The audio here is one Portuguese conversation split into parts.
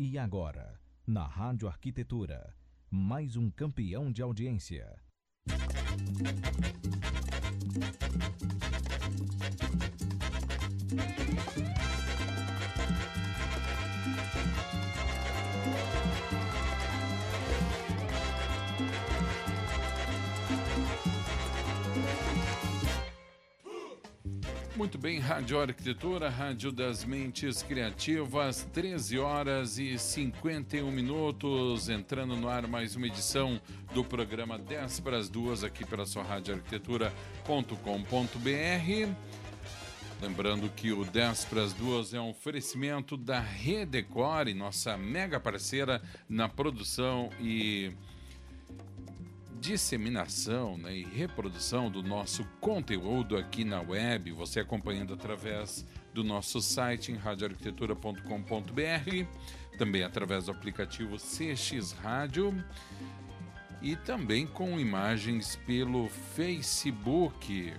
E agora, na Rádio Arquitetura, mais um campeão de audiência. Muito bem, Rádio Arquitetura, Rádio das Mentes Criativas, 13 horas e 51 minutos, entrando no ar mais uma edição do programa 10 para as duas aqui pela sua Rádio Arquitetura.com.br. Lembrando que o 10 para as duas é um oferecimento da Redecore, nossa mega parceira na produção e disseminação né, e reprodução do nosso conteúdo aqui na web, você acompanhando através do nosso site em radioarquitetura.com.br, também através do aplicativo CX Rádio e também com imagens pelo Facebook.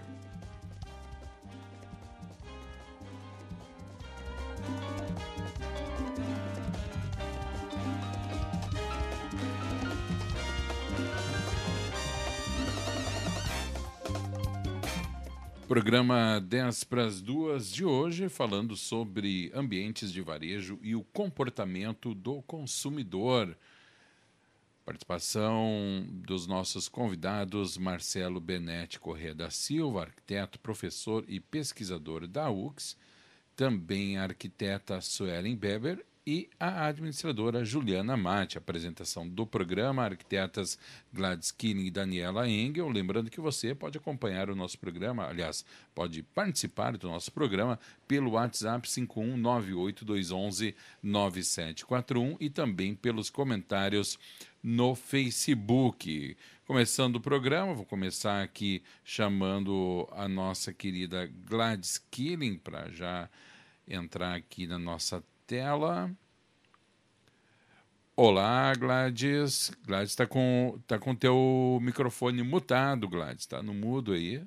Programa 10 para as duas de hoje, falando sobre ambientes de varejo e o comportamento do consumidor. Participação dos nossos convidados Marcelo Benetti Corrêa da Silva, arquiteto, professor e pesquisador da UX, também arquiteta Suelen Beber e a administradora Juliana Mate. Apresentação do programa, arquitetas Gladys Killing e Daniela Engel. Lembrando que você pode acompanhar o nosso programa, aliás, pode participar do nosso programa pelo WhatsApp 51982119741 e também pelos comentários no Facebook. Começando o programa, vou começar aqui chamando a nossa querida Gladys Killing para já entrar aqui na nossa tela. Olá, Gladys. Gladys está com tá com teu microfone mutado, Gladys. Está no mudo aí.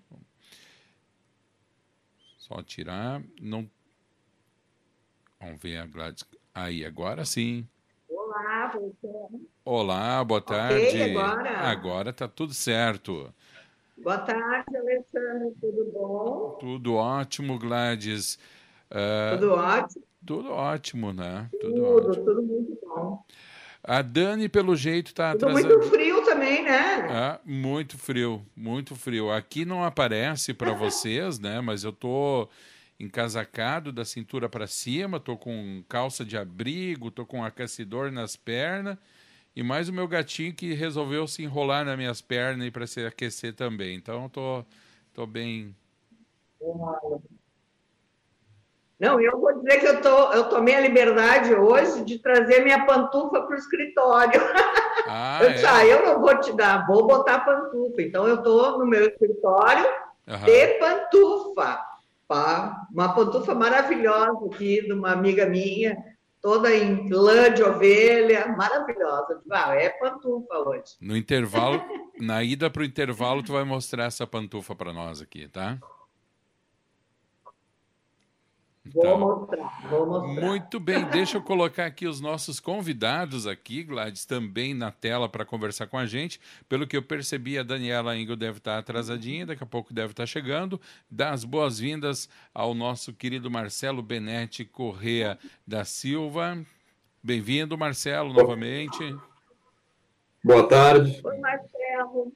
Só tirar. Não. Vamos ver a Gladys. Aí, agora sim. Olá, você. Olá, boa tarde. Okay, agora? Agora tá tudo certo. Boa tarde, Alexandre. Tudo bom? Tudo ótimo, Gladys. Uh, tudo ótimo. Tudo ótimo, né? Tudo, tudo, ótimo. tudo muito bom. A Dani, pelo jeito, está atrasada. muito frio também, né? É, muito frio, muito frio. Aqui não aparece para vocês, né? Mas eu tô encasacado da cintura para cima, tô com calça de abrigo, tô com aquecedor nas pernas e mais o meu gatinho que resolveu se enrolar nas minhas pernas para se aquecer também. Então, tô, tô bem. Não, eu vou dizer que eu, tô, eu tomei a liberdade hoje de trazer minha pantufa para o escritório. Ah, eu disse, é? ah, eu não vou te dar, vou botar pantufa. Então, eu estou no meu escritório uhum. de pantufa. Pá, uma pantufa maravilhosa aqui de uma amiga minha, toda em lã de ovelha, maravilhosa. Ah, é pantufa hoje. No intervalo, na ida para o intervalo, tu vai mostrar essa pantufa para nós aqui, tá? Vou então, mostrar, vou mostrar. Muito bem, deixa eu colocar aqui os nossos convidados aqui, Gladys, também na tela para conversar com a gente. Pelo que eu percebi, a Daniela Engel deve estar atrasadinha, daqui a pouco deve estar chegando. Dá as boas-vindas ao nosso querido Marcelo Benetti Correa da Silva. Bem-vindo, Marcelo, novamente. Boa tarde. Oi, Marcelo.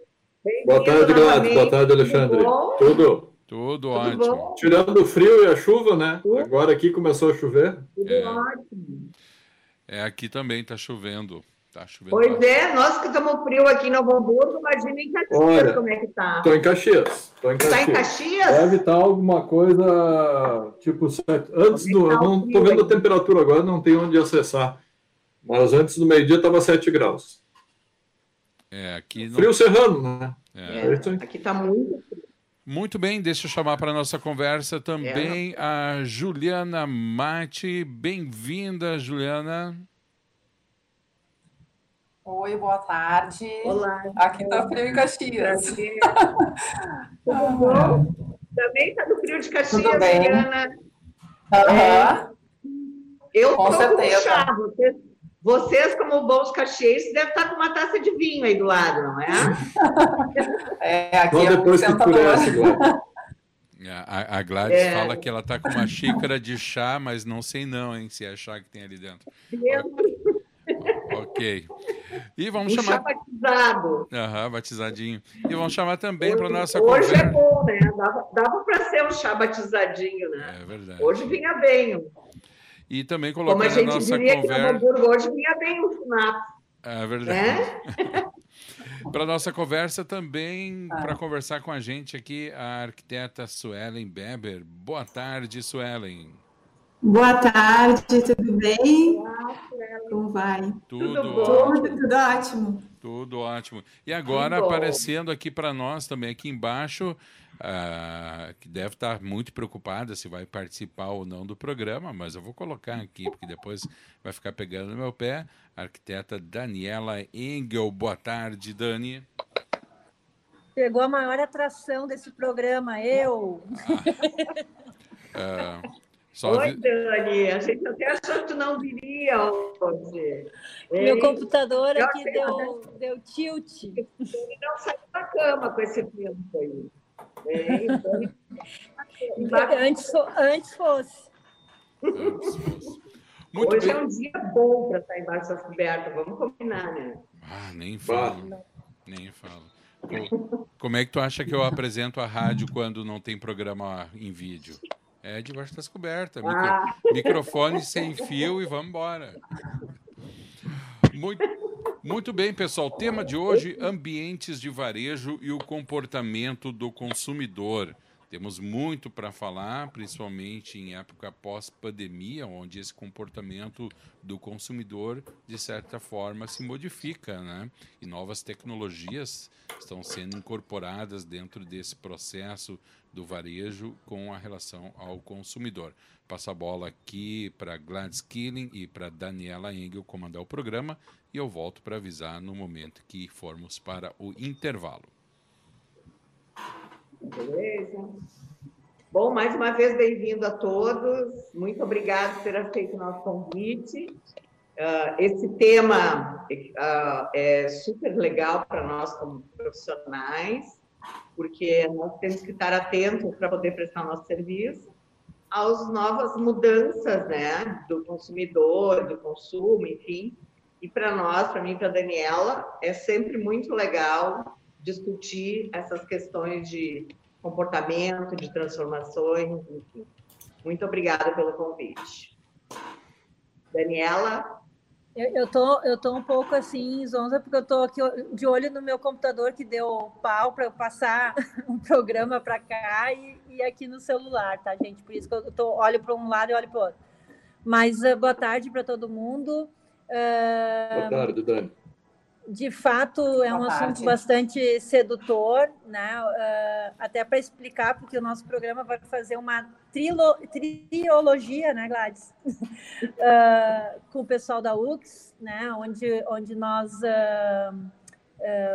Boa tarde, Gladys. Boa tarde, Alexandre. Tudo? Tudo, Tudo ótimo. Bom? Tirando o frio e a chuva, né? Agora aqui começou a chover. Tudo é. ótimo. É, aqui também está chovendo. Tá chovendo pois bastante. é, nós que estamos frio aqui em Novo Hamburgo, imagina em Caxias Olha, como é que tá. Estou em Caxias. Tô em Caxias. Tá em Caxias? Deve estar tá alguma coisa tipo antes do. Eu não estou vendo a temperatura agora, não tem onde acessar. Mas antes do meio-dia estava 7 graus. É, aqui. Frio serrano, né? É. É, aqui está muito frio. Muito bem, deixa eu chamar para a nossa conversa também é. a Juliana Mate. Bem-vinda, Juliana. Oi, boa tarde. Olá. Aqui está frio em Caxias. Tudo bom? Também está no frio de Caxias, Tudo bem. Juliana. Uhum. É. Eu estou com chá. Vocês, vocês, como bons caxienses, devem estar com uma taça de vinho aí do lado, não é? é, aqui Só é depois um que Gladys. A, a Gladys é. fala que ela está com uma xícara de chá, mas não sei não, hein, se é chá que tem ali dentro. Ok. E vamos um chamar. Chá batizado. Aham, batizadinho. E vamos chamar também para nossa Hoje conversa. é bom, né? Dava, dava para ser um chá batizadinho, né? É verdade. Hoje vinha bem. E também Como a colocar na gente nossa diria que no conversa. Hamburgo hoje vinha bem o FNAP. É verdade. É? Para nossa conversa também, para conversar com a gente aqui, a arquiteta Suelen Beber. Boa tarde, Suelen. Boa tarde, tudo bem? Como vai? Tudo, Tudo ótimo. Tudo, ótimo. Tudo ótimo. E agora Tudo aparecendo aqui para nós também aqui embaixo, ah, que deve estar muito preocupada se vai participar ou não do programa, mas eu vou colocar aqui porque depois vai ficar pegando no meu pé. A arquiteta Daniela Engel. Boa tarde, Dani. Pegou a maior atração desse programa, eu. Ah, só Oi, vi- Dani. A gente até achou que tu não viria hoje. Meu Hein? computador aqui sei, deu, deu tilt. Ele não saiu da cama com esse tempo aí. É, então, embaixo- Antes, antes fosse. Muito Hoje bem. é um dia bom para estar embaixo das cobertas, vamos combinar, né? Ah, nem falo. Nem falo. Co- Como é que tu acha que eu apresento a rádio quando não tem programa em vídeo? É debaixo das cobertas. micro- Ah. Microfone sem fio e vamos embora. Muito, muito bem, pessoal. Tema de hoje: ambientes de varejo e o comportamento do consumidor. Temos muito para falar, principalmente em época pós-pandemia, onde esse comportamento do consumidor, de certa forma, se modifica, né? E novas tecnologias estão sendo incorporadas dentro desse processo do varejo com a relação ao consumidor. Passo a bola aqui para Gladys Killing e para Daniela Engel comandar o programa e eu volto para avisar no momento que formos para o intervalo. Beleza? Bom, mais uma vez, bem-vindo a todos. Muito obrigado por ter aceito o nosso convite. Ah, esse tema ah, é super legal para nós como profissionais, porque nós temos que estar atentos para poder prestar nosso serviço às novas mudanças né, do consumidor, do consumo, enfim. E para nós, para mim e para a Daniela, é sempre muito legal discutir essas questões de comportamento, de transformações, enfim. Muito obrigada pelo convite. Daniela, Eu, eu, tô, eu tô um pouco assim, zonza, porque eu tô aqui de olho no meu computador que deu pau para eu passar um programa para cá e, e aqui no celular, tá, gente? Por isso que eu tô, olho para um lado e olho para o outro. Mas uh, boa tarde para todo mundo. Boa tarde, Dani. De fato é um assunto bastante sedutor, né? Uh, até para explicar, porque o nosso programa vai fazer uma trilo, triologia, né, Gladys? Uh, com o pessoal da UX, né? Onde, onde nós uh,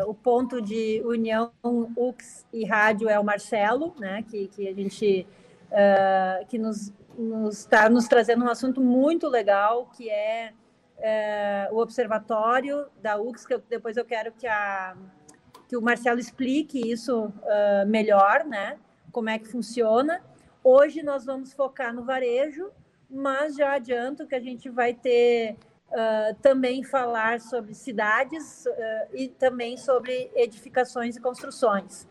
o ponto de união UX e rádio é o Marcelo, né? Que, que a gente que nos está nos, nos trazendo um assunto muito legal que é é, o observatório da UX, que eu, depois eu quero que, a, que o Marcelo explique isso uh, melhor, né? Como é que funciona. Hoje nós vamos focar no varejo, mas já adianto que a gente vai ter uh, também falar sobre cidades uh, e também sobre edificações e construções.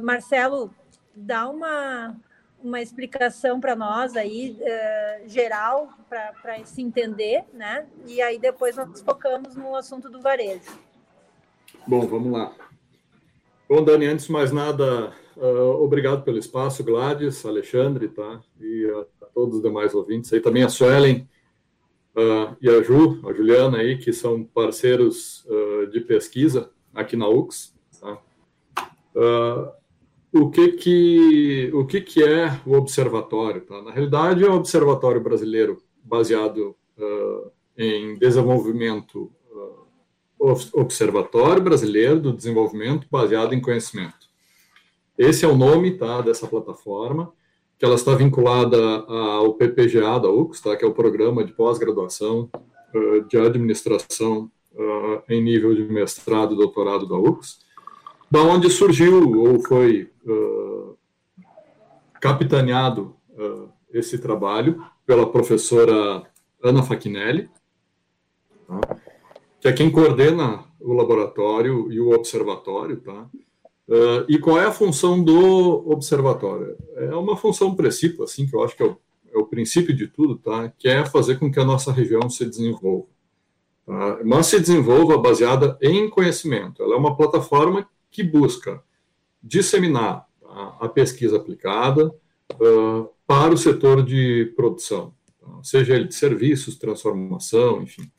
Marcelo, dá uma uma explicação para nós aí uh, geral para se entender, né? E aí depois nós focamos no assunto do varejo. Bom, vamos lá. Bom, Dani, antes de mais nada, uh, obrigado pelo espaço, Gladys, Alexandre, tá? E a, a todos os demais ouvintes aí, também a Suelen uh, e a Ju, a Juliana aí, que são parceiros de pesquisa aqui na UX, tá? O que que o que que é o observatório tá? na realidade é um observatório brasileiro baseado uh, em desenvolvimento uh, observatório brasileiro do desenvolvimento baseado em conhecimento. Esse é o nome tá dessa plataforma que ela está vinculada ao PPGA da UX tá? Que é o programa de pós-graduação uh, de administração em nível de mestrado e doutorado da UFS, da onde surgiu ou foi uh, capitaneado esse trabalho pela professora Ana Fachinelli, tá? que é quem coordena o laboratório e o observatório, tá? Uh, e qual é a função do observatório? É uma função princípio, assim, que eu acho que é o, é o, princípio de tudo, tá? Que é fazer com que a nossa região se desenvolva. Tá? Mas se desenvolva baseada em conhecimento. Ela é uma plataforma que busca disseminar tá? a pesquisa aplicada uh, para o setor de produção, tá? seja ele de serviços, transformação, enfim.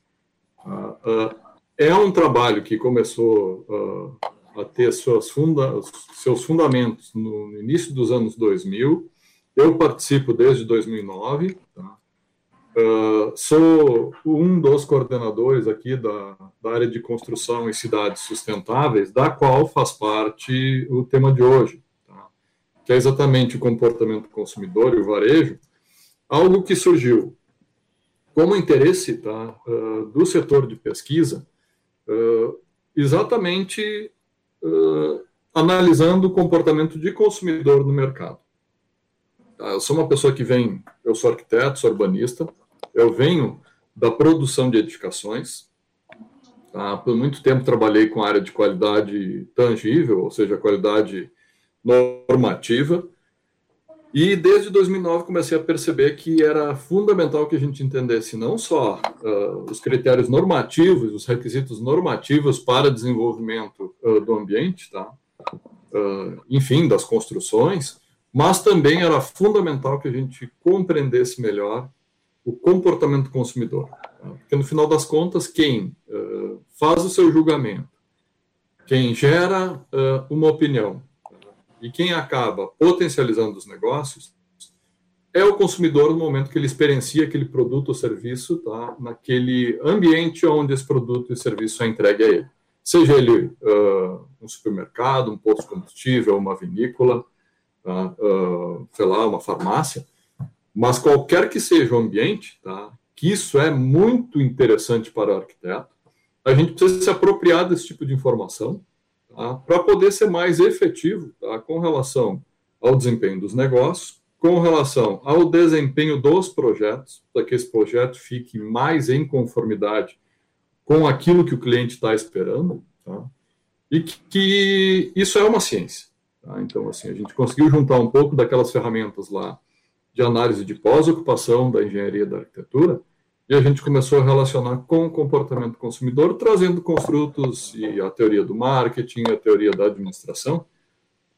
Uh, é um trabalho que começou a ter funda seus fundamentos no início dos anos 2000. Eu participo desde 2009. Tá? Uh, sou um dos coordenadores aqui da, da, área de construção e cidades sustentáveis, da qual faz parte o tema de hoje, tá? que é exatamente o comportamento do consumidor e o varejo, algo que surgiu como interesse tá, uh, do setor de pesquisa, uh, exatamente analisando o comportamento de consumidor no mercado. Tá, eu sou uma pessoa que vem, eu sou arquiteto, sou urbanista, eu venho da produção de edificações. Tá? Por muito tempo trabalhei com a área de qualidade tangível, ou seja, qualidade normativa. E desde 2009 comecei a perceber que era fundamental que a gente entendesse não só uh, os critérios normativos, os requisitos normativos para desenvolvimento uh, do ambiente, tá? Uh, enfim, das construções, mas também era fundamental que a gente compreendesse melhor o comportamento do consumidor. Porque no final das contas, quem faz o seu julgamento, quem gera uma opinião, e quem acaba potencializando os negócios é o consumidor no momento que ele experiencia aquele produto ou serviço, tá? naquele ambiente onde esse produto e serviço é entregue a ele. Seja ele uh, um supermercado, um posto de combustível, uma vinícola, tá? uh, sei lá, uma farmácia, mas qualquer que seja o ambiente, tá? que isso é muito interessante para o arquiteto, a gente precisa se apropriar desse tipo de informação tá? para poder ser mais efetivo tá? com relação ao desempenho dos negócios, com relação ao desempenho dos projetos, para que esse projeto fique mais em conformidade com aquilo que o cliente está esperando, tá? e que, que, isso é uma ciência. Tá? Então, assim, a gente conseguiu juntar um pouco daquelas ferramentas lá de análise de pós-ocupação da engenharia da arquitetura, e a gente começou a relacionar com o comportamento do consumidor, trazendo construtos e a teoria do marketing, a teoria da administração,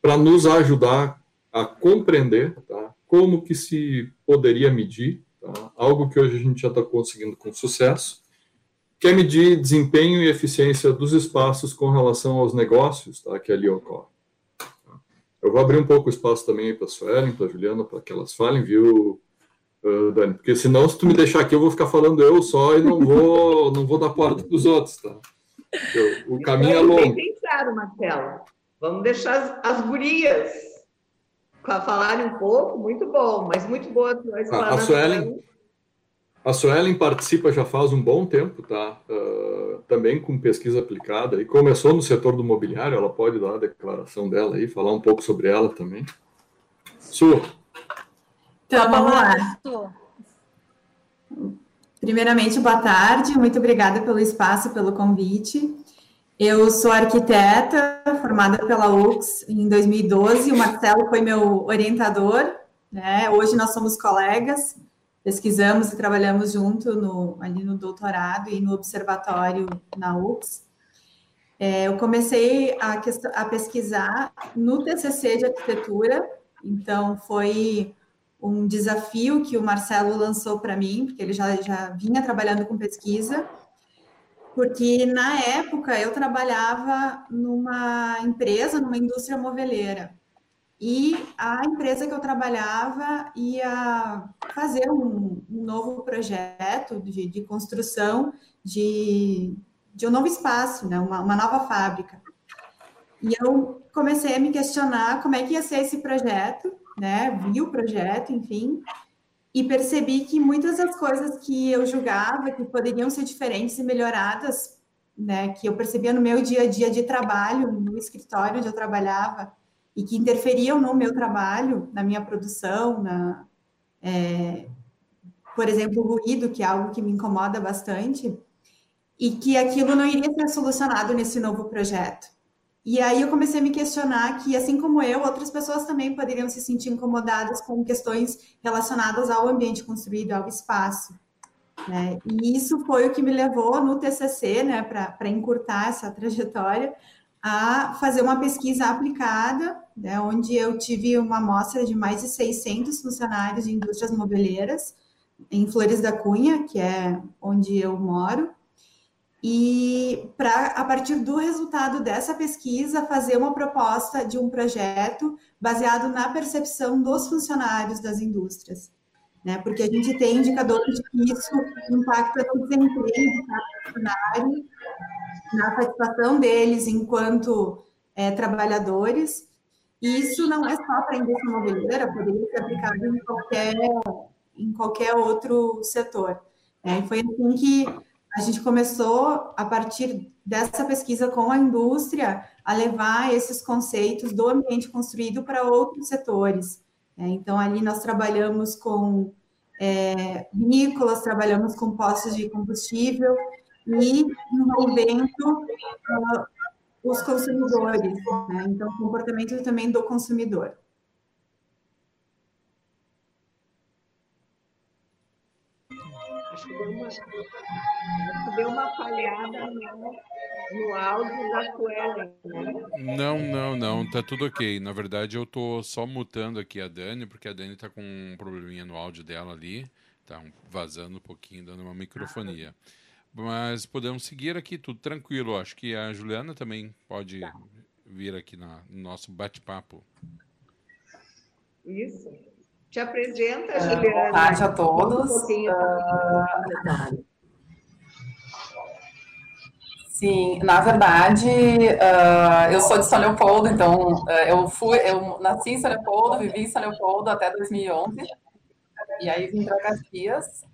para nos ajudar a compreender tá, como que se poderia medir, tá, algo que hoje a gente já está conseguindo com sucesso, que é medir desempenho e eficiência dos espaços com relação aos negócios tá, que ali ocorrem. Eu vou abrir um pouco o espaço também para a Suelen, para a Juliana, para que elas falem, viu, uh, Dani, porque senão, se tu me deixar aqui, eu vou ficar falando eu só e não vou, não vou dar porta dos outros, tá? Eu, o caminho é longo. Bem pensado, Marcelo. Vamos deixar as, as gurias falarem um pouco, muito bom, mas muito boa a, a Suelen, a Suelen participa já faz um bom tempo, tá? Uh, também com pesquisa aplicada e começou no setor do mobiliário. Ela pode dar a declaração dela aí, falar um pouco sobre ela também. Su, então, vamos lá. Primeiramente, boa tarde, muito obrigada pelo espaço, pelo convite. Eu sou arquiteta, formada pela UX em 2012, o Marcelo foi meu orientador, né? Hoje nós somos colegas, pesquisamos e trabalhamos junto no, ali no doutorado e no observatório na UX. É, eu comecei a, a pesquisar no TCC de arquitetura, então foi um desafio que o Marcelo lançou para mim, porque ele já, já vinha trabalhando com pesquisa, porque na época eu trabalhava numa empresa, numa indústria moveleira, e a empresa que eu trabalhava ia fazer um, um novo projeto de, de construção de, de, um novo espaço, né? uma, uma nova fábrica. E eu comecei a me questionar como é que ia ser esse projeto, né? Vi o projeto, enfim. e percebi que muitas das coisas que eu julgava que poderiam ser diferentes e melhoradas, né, que eu percebia no meu dia a dia de trabalho, no escritório onde eu trabalhava, e que interferiam no meu trabalho, na minha produção, na, é, por exemplo, o ruído, que é algo que me incomoda bastante, e que aquilo não iria ser solucionado nesse novo projeto. E aí eu comecei a me questionar que, assim como eu, outras pessoas também poderiam se sentir incomodadas com questões relacionadas ao ambiente construído, ao espaço. Né? E isso foi o que me levou no TCC, né, para encurtar essa trajetória, a fazer uma pesquisa aplicada, né, onde eu tive uma amostra de mais de 600 funcionários de indústrias mobileiras em Flores da Cunha, que é onde eu moro, e para, a partir do resultado dessa pesquisa, fazer uma proposta de um projeto baseado na percepção dos funcionários das indústrias. Né? Porque a gente tem indicadores de que isso impacta no desempenho do funcionário, na satisfação deles enquanto é, trabalhadores. E isso não é só para a indústria imobiliária, poderia ser aplicado em qualquer, em qualquer outro setor. É, foi assim que a gente começou, a partir dessa pesquisa com a indústria, a levar esses conceitos do ambiente construído para outros setores. É, então, ali nós trabalhamos com é, vinícolas, trabalhamos com postos de combustível e envolvendo uh, os consumidores, né? então, o comportamento também do consumidor. Acho que deu uma, acho que deu uma falhada no, no áudio da Suelen, né? Não, não, não, tá tudo ok. Na verdade, eu tô só mutando aqui a Dani, porque a Dani tá com um probleminha no áudio dela ali, tá vazando um pouquinho, dando uma microfonia. Mas podemos seguir aqui, tudo tranquilo. Acho que a Juliana também pode tá. vir aqui na, no nosso bate-papo. Isso. Te apresenta, uh, Juliana. Boa tarde a todos. Um uh, sim, na verdade, uh, eu sou de São Leopoldo, então eu fui, eu nasci em São Leopoldo, vivi em São Leopoldo até 2011, e aí vim para Caxias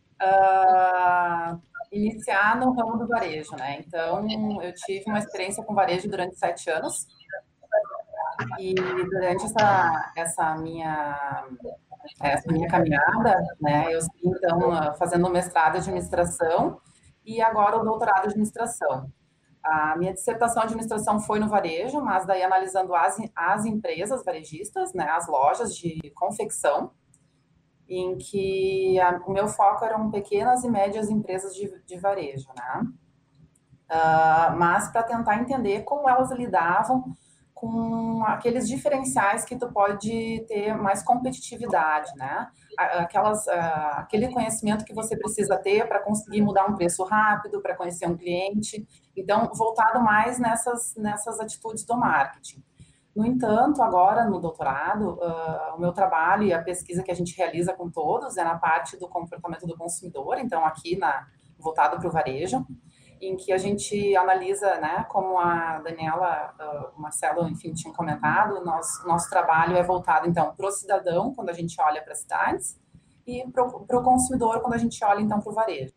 iniciar no ramo do varejo, né? Então, eu tive uma experiência com varejo durante sete anos, e durante essa, essa minha essa minha caminhada, né? Eu estou então fazendo mestrado de administração e agora o doutorado de administração. A minha dissertação de administração foi no varejo, mas daí analisando as, as empresas varejistas, né, as lojas de confecção, em que a, o meu foco eram pequenas e médias empresas de, de varejo, né? Uh, mas para tentar entender como elas lidavam com aqueles diferenciais que tu pode ter mais competitividade, né? Aquelas, uh, aquele conhecimento que você precisa ter para conseguir mudar um preço rápido, para conhecer um cliente. Então, voltado mais nessas, nessas atitudes do marketing. No entanto, agora no doutorado, uh, o meu trabalho e a pesquisa que a gente realiza com todos é na parte do comportamento do consumidor, então aqui na, voltado para o varejo em que a gente analisa, né, como a Daniela, uh, o Marcelo, enfim, tinham comentado, nosso, nosso trabalho é voltado, então, para o cidadão, quando a gente olha para as cidades, e para o consumidor, quando a gente olha, então, para o varejo.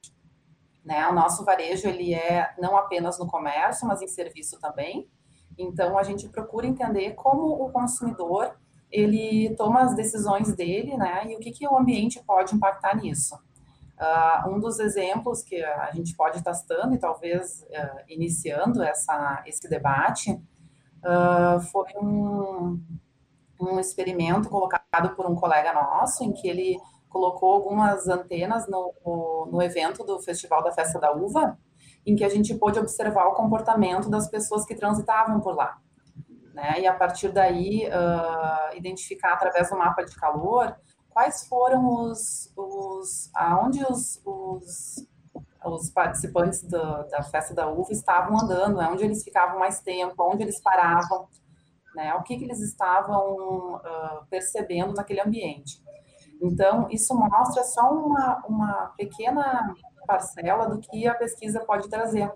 Né? O nosso varejo, ele é não apenas no comércio, mas em serviço também. Então, a gente procura entender como o consumidor, ele toma as decisões dele, né, e o que, que o ambiente pode impactar nisso. Uh, um dos exemplos que a gente pode estar testando e talvez uh, iniciando essa, esse debate uh, foi um, um experimento colocado por um colega nosso, em que ele colocou algumas antenas no, no, no evento do Festival da Festa da Uva, em que a gente pôde observar o comportamento das pessoas que transitavam por lá. Né? E a partir daí, identificar através do mapa de calor quais foram os, os aonde os, os, os participantes do, da festa da uva estavam andando, né? onde eles ficavam mais tempo, onde eles paravam, né? o que, que eles estavam uh, percebendo naquele ambiente. Então, isso mostra só uma, uma pequena parcela do que a pesquisa pode trazer.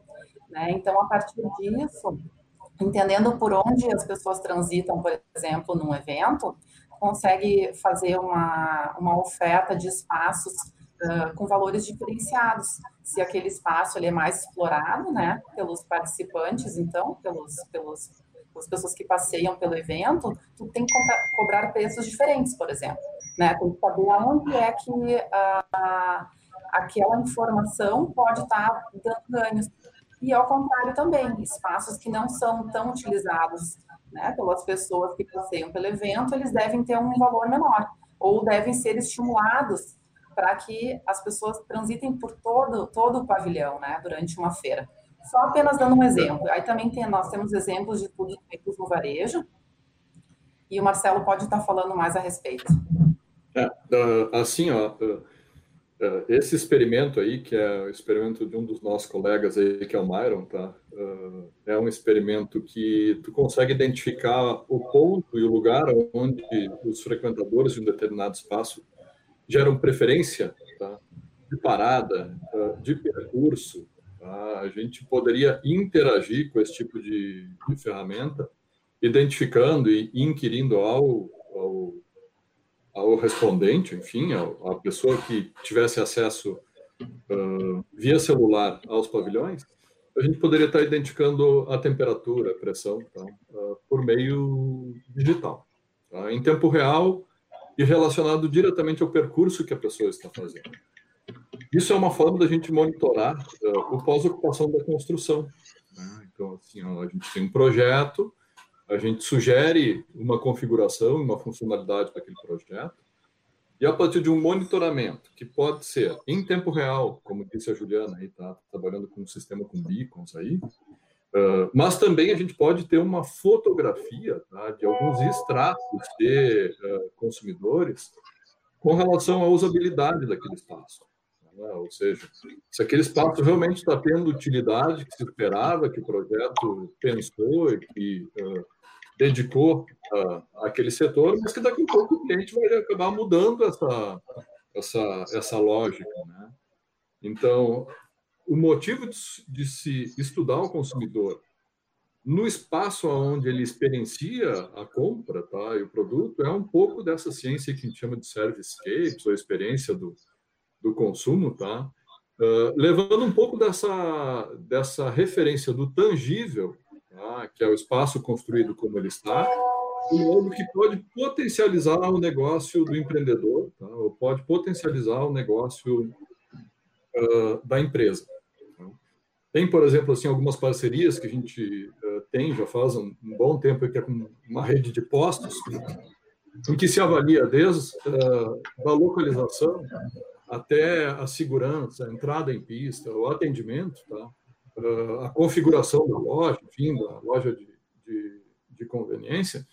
Né? Então, a partir disso, entendendo por onde as pessoas transitam, por exemplo, num evento, consegue fazer uma, uma oferta de espaços uh, com valores diferenciados. Se aquele espaço ele é mais explorado, né, pelos participantes, então, pelos, pelos as pessoas que passeiam pelo evento, tu tem que cobrar preços diferentes, por exemplo, né? Tem que saber aonde é que uh, aquela informação pode estar dando ganhos. E ao contrário também, espaços que não são tão utilizados né, pelas pessoas que passeiam pelo evento, eles devem ter um valor menor, ou devem ser estimulados para que as pessoas transitem por todo, todo o pavilhão, né, durante uma feira. Só apenas dando um exemplo. Aí também tem, nós temos exemplos de tudo feitos no varejo, e o Marcelo pode estar falando mais a respeito. É, assim, ó, é, esse experimento aí, que é o experimento de um dos nossos colegas aí, que é o Myron, tá? É, é um experimento que tu consegue identificar o ponto e o lugar onde os frequentadores de um determinado espaço geram preferência, tá? De parada, é, de percurso, tá? A gente poderia interagir com esse tipo de, de ferramenta, identificando e inquirindo ao, ao ao respondente, enfim, à pessoa que tivesse acesso uh, via celular aos pavilhões, a gente poderia estar identificando a temperatura, a pressão, uh, por meio digital, tá? em tempo real e relacionado diretamente ao percurso que a pessoa está fazendo. Isso é uma forma da gente monitorar uh, o pós-ocupação da construção. Né? Então, assim, a gente tem um projeto, a gente sugere uma configuração, uma funcionalidade para aquele projeto, e a partir de um monitoramento, que pode ser em tempo real, como disse a Juliana, aí está trabalhando com um sistema com beacons aí, uh, mas também a gente pode ter uma fotografia tá, de alguns extratos de uh, consumidores com relação à usabilidade daquele espaço. Né? Ou seja, se aquele espaço realmente está tendo utilidade que se esperava, que o projeto pensou e que uh, dedicou uh, àquele setor, mas que daqui a pouco o cliente vai acabar mudando essa, essa, essa lógica. Né? Então, o motivo de, de se estudar o consumidor no espaço onde ele experiencia a compra tá, e o produto é um pouco dessa ciência que a gente chama de servicescapes, ou experiência do, do consumo, tá? Uh, levando um pouco dessa, dessa referência do tangível tá? que é o espaço construído como ele está, um modo que pode potencializar o negócio do empreendedor, tá? ou pode potencializar o negócio uh, da empresa. Tá? Tem, por exemplo, assim, algumas parcerias que a gente uh, tem já faz um, um, bom tempo, que é com uma rede de postos, em que se avalia desde uh, da localização até a segurança, a entrada em pista, o atendimento, tá? a configuração da loja, enfim, da loja de, de, de conveniência,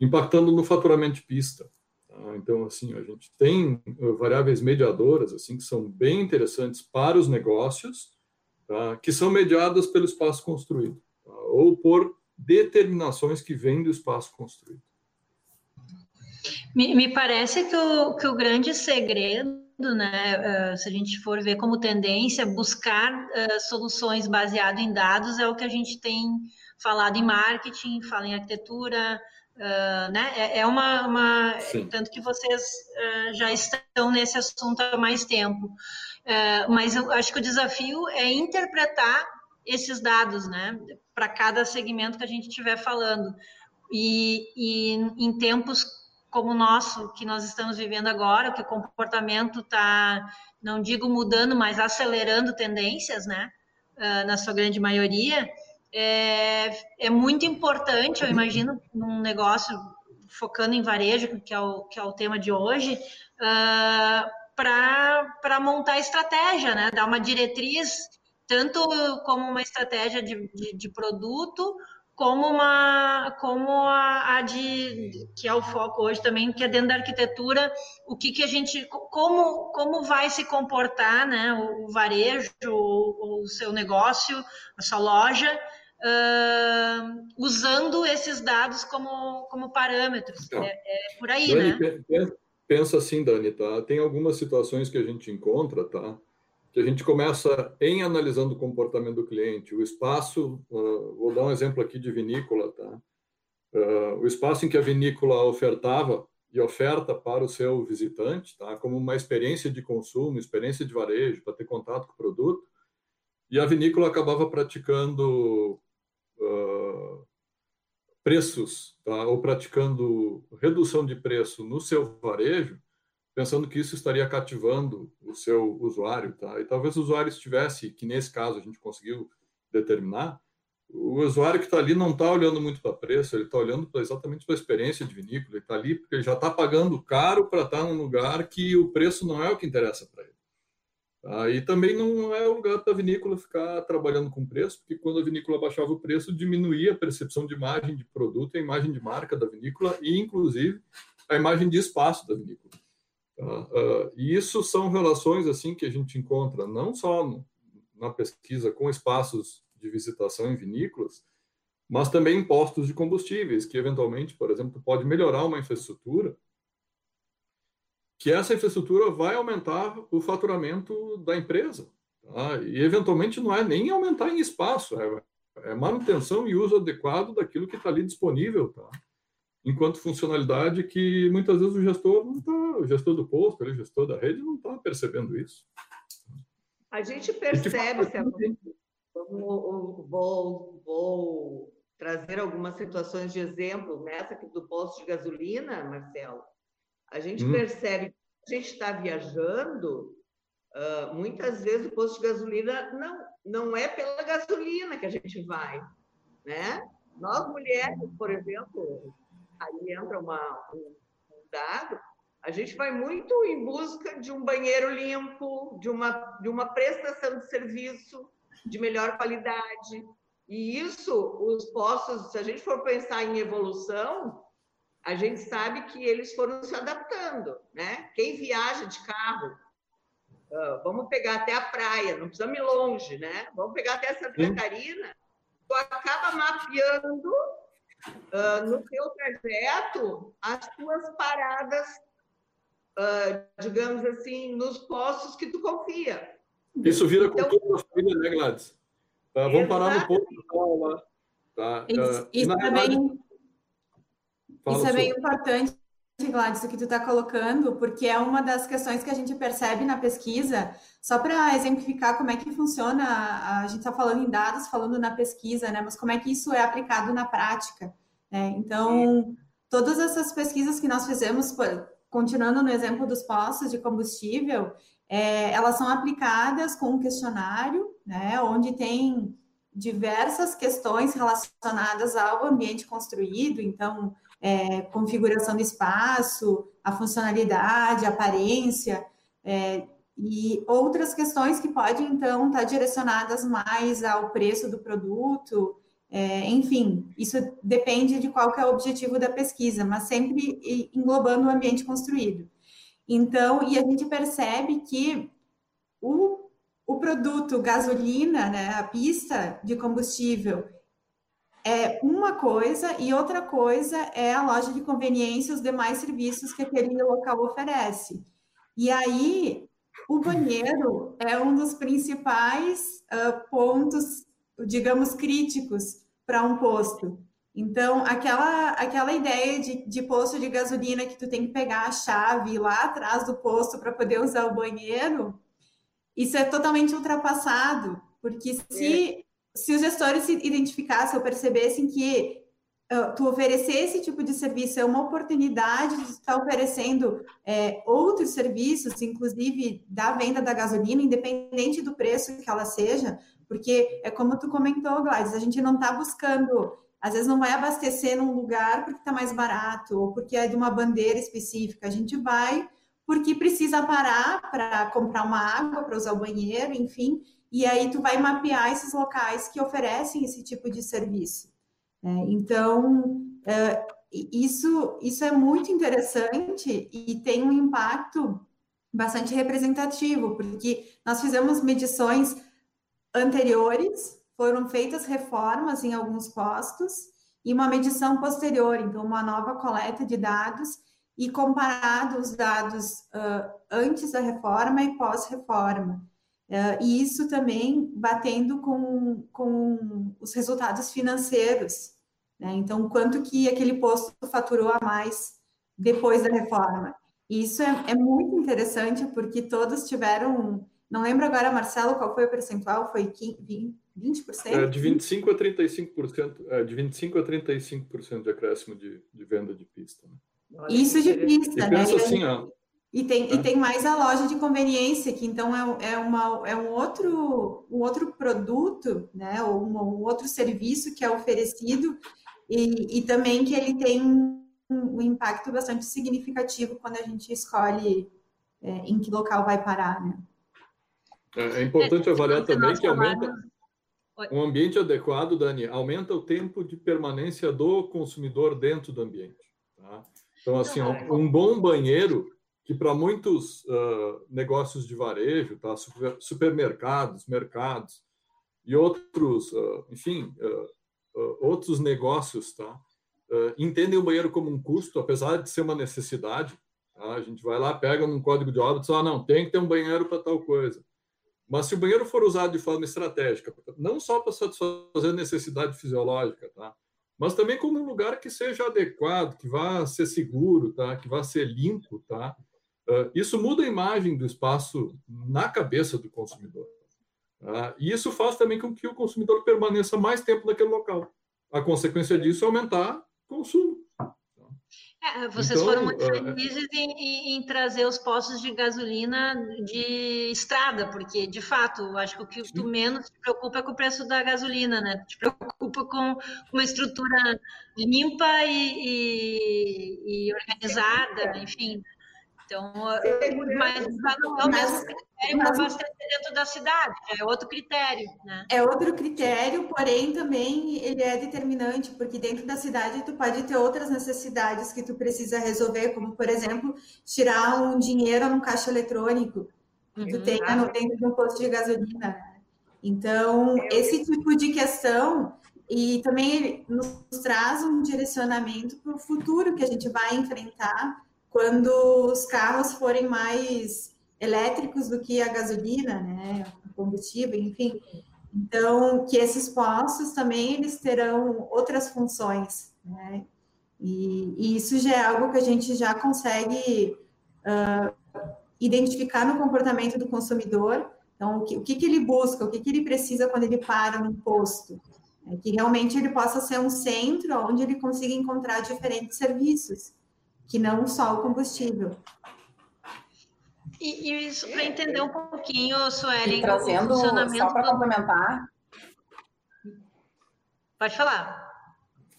impactando no faturamento de pista. Tá? Então, assim, a gente tem eh, variáveis mediadoras, assim, que são bem interessantes para os negócios, tá? que são mediadas pelo espaço construído, tá? ou por determinações que vêm do espaço construído. Me, me parece que o, que o grande segredo né, uh, se a gente for ver como tendência, buscar uh, soluções baseadas em dados é o que a gente tem falado em marketing, fala em arquitetura, uh, né, é, é uma, uma tanto que vocês já estão nesse assunto há mais tempo, mas eu acho que o desafio é interpretar esses dados, né, para cada segmento que a gente estiver falando, e, e em tempos como o nosso, que nós estamos vivendo agora, que o comportamento está, não digo mudando, mas acelerando tendências, né, uh, na sua grande maioria, é, é muito importante, eu imagino, num negócio focando em varejo, que é o, que é o tema de hoje, uh, para montar estratégia, né, dar uma diretriz, tanto como uma estratégia de, de, de produto, como uma como a, a, de que é o foco hoje também que é dentro da arquitetura o que, que a gente como como vai se comportar né o, o varejo o, o, seu negócio a sua loja uh, usando esses dados como como parâmetros. Então, é, é, por aí Dani, né? pensa assim Dani tá? Tem algumas situações que a gente encontra tá que a gente começa em analisando o comportamento do cliente, o espaço, uh, vou dar um exemplo aqui de vinícola, tá? Uh, o espaço em que a vinícola ofertava e oferta para o seu visitante, tá? como uma experiência de consumo, experiência de varejo, para ter contato com o produto. E a vinícola acabava praticando uh, preços, tá? ou praticando redução de preço no seu varejo, pensando que isso estaria cativando o seu usuário. Tá? E talvez o usuário estivesse, que nesse caso a gente conseguiu determinar, o usuário que está ali não está olhando muito para preço, ele está olhando pra, exatamente para a experiência de vinícola, ele está ali porque ele já está pagando caro para estar tá num lugar que o preço não é o que interessa para ele. Tá? E também não é o lugar da vinícola ficar trabalhando com preço, porque quando a vinícola baixava o preço, diminuía a percepção de imagem de produto, a imagem de marca da vinícola e, inclusive, a imagem de espaço da vinícola. Tá? Uh, e isso são relações assim que a gente encontra não só na pesquisa com espaços de visitação em vinícolas, mas também em postos de combustíveis, que eventualmente, por exemplo, pode melhorar uma infraestrutura, que essa infraestrutura vai aumentar o faturamento da empresa. Tá? E eventualmente não é nem aumentar em espaço, é, é manutenção e uso adequado daquilo que está ali disponível, tá? Enquanto funcionalidade que muitas vezes o gestor não está, o gestor do posto, o gestor da rede não está percebendo isso. A gente percebe, Vou, vou, vou trazer algumas situações de exemplo nessa aqui do posto de gasolina, Marcelo. A gente hum. percebe que a gente está viajando, uh, muitas vezes o posto de gasolina não, não é pela gasolina que a gente vai, né? Nós mulheres, por exemplo, aí entra uma, um, um dado, a gente vai muito em busca de um banheiro limpo, de uma, de uma prestação de serviço, de melhor qualidade. E isso, os postos, se a gente for pensar em evolução, a gente sabe que eles foram se adaptando, né? Quem viaja de carro, uh, vamos pegar até a praia, não precisamos ir longe, né? Vamos pegar até Santa Catarina, tu acaba mapeando uh, no teu trajeto as tuas paradas, uh, digamos assim, nos postos que tu confia. Isso vira então, cultura da família, né, Gladys? Tá, vamos parar no ponto lá. Tá? Isso, uh, isso é bem, isso é bem importante, Gladys, o que tu está colocando, porque é uma das questões que a gente percebe na pesquisa, só para exemplificar como é que funciona, a gente está falando em dados, falando na pesquisa, né? Mas como é que isso é aplicado na prática. Né? Então, todas essas pesquisas que nós fizemos, continuando no exemplo dos postos de combustível, é, elas são aplicadas com um questionário, né, onde tem diversas questões relacionadas ao ambiente construído, então, é, configuração do espaço, a funcionalidade, a aparência, é, e outras questões que podem, então, estar direcionadas mais ao preço do produto, é, enfim, isso depende de qual que é o objetivo da pesquisa, mas sempre englobando o ambiente construído. Então, e a gente percebe que o, o produto gasolina, né, a pista de combustível, é uma coisa e outra coisa é a loja de conveniência, os demais serviços que aquele local oferece. E aí, o banheiro é um dos principais uh, pontos, digamos, críticos para um posto. Então, aquela, aquela ideia de, de posto de gasolina que tu tem que pegar a chave lá atrás do posto para poder usar o banheiro, isso é totalmente ultrapassado, porque se, é. Se os gestores se identificassem ou percebessem que uh, tu oferecer esse tipo de serviço é uma oportunidade de estar oferecendo é, outros serviços, inclusive da venda da gasolina, independente do preço que ela seja, porque é como tu comentou, Gladys, a gente não está buscando às vezes não vai abastecer num lugar porque está mais barato ou porque é de uma bandeira específica. A gente vai porque precisa parar para comprar uma água, para usar o banheiro, enfim. E aí tu vai mapear esses locais que oferecem esse tipo de serviço. É, então, é, isso, isso é muito interessante e tem um impacto bastante representativo, porque nós fizemos medições anteriores foram feitas reformas em alguns postos e uma medição posterior, então uma nova coleta de dados e comparado os dados uh, antes da reforma e pós-reforma. Uh, e isso também batendo com, com os resultados financeiros. Né? Então, quanto que aquele posto faturou a mais depois da reforma. E isso é, é, muito interessante porque todos tiveram, não lembro agora, Marcelo, qual foi o percentual? Foi 20%? É, de 25% a 35%, é, de 25% a 35% de acréscimo de, de venda de pista. Né? Isso de pista, e né? Pensa assim, ó, e tem, é. e tem mais a loja de conveniência, que então é, é, uma, é um, outro, um outro produto, né, ou um, um outro serviço que é oferecido, e, e também que ele tem um, um, impacto bastante significativo quando a gente escolhe é, em que local vai parar. Né? É, é importante avaliar também que aumenta um ambiente adequado, Dani, aumenta o tempo de permanência do consumidor dentro do ambiente. Tá? Então, assim, um bom banheiro que para muitos uh, negócios de varejo, tá, supermercados, mercados e outros, uh, enfim, uh, outros negócios, tá, entendem o banheiro como um custo, apesar de ser uma necessidade. Tá? A gente vai lá, pega um código de obra e diz, ah, não, tem que ter um banheiro para tal coisa. Mas se o banheiro for usado de forma estratégica, não só para satisfazer necessidade fisiológica, tá? mas também como um lugar que seja adequado, que vá ser seguro, tá? que vá ser limpo, tá? Uh, isso muda a imagem do espaço na cabeça do consumidor. Uh, e isso faz também com que o consumidor permaneça mais tempo naquele local. A consequência disso é aumentar o consumo. É, vocês então, foram muito é, felizes em, em, em, trazer os postos de gasolina de estrada, porque, de fato, acho que o que tu menos te preocupa é com o preço da gasolina, né? Te preocupa com uma estrutura limpa e, e, e organizada, enfim. Então, mas não é o mesmo critério para abastecer dentro da cidade, é outro critério, né? É outro critério, porém também ele é determinante, porque dentro da cidade tu pode ter outras necessidades que tu precisa resolver, como, por exemplo, tirar um dinheiro num caixa eletrônico que tu uhum. tenha no, dentro de um posto de gasolina. Então, esse tipo de questão e também nos traz um direcionamento para o futuro que a gente vai enfrentar quando os carros forem mais elétricos do que a gasolina, né, combustível, enfim. Então, que esses postos também eles terão outras funções, né? E, e isso já é algo que a gente já consegue uh, identificar no comportamento do consumidor. Então, o que, o que, que ele busca, o que, que ele precisa quando ele para num posto? É que realmente ele possa ser um centro onde ele consiga encontrar diferentes serviços que não só o combustível. E, e isso para entender um pouquinho, Suelen, trazendo, o funcionamento só para complementar. Pode falar.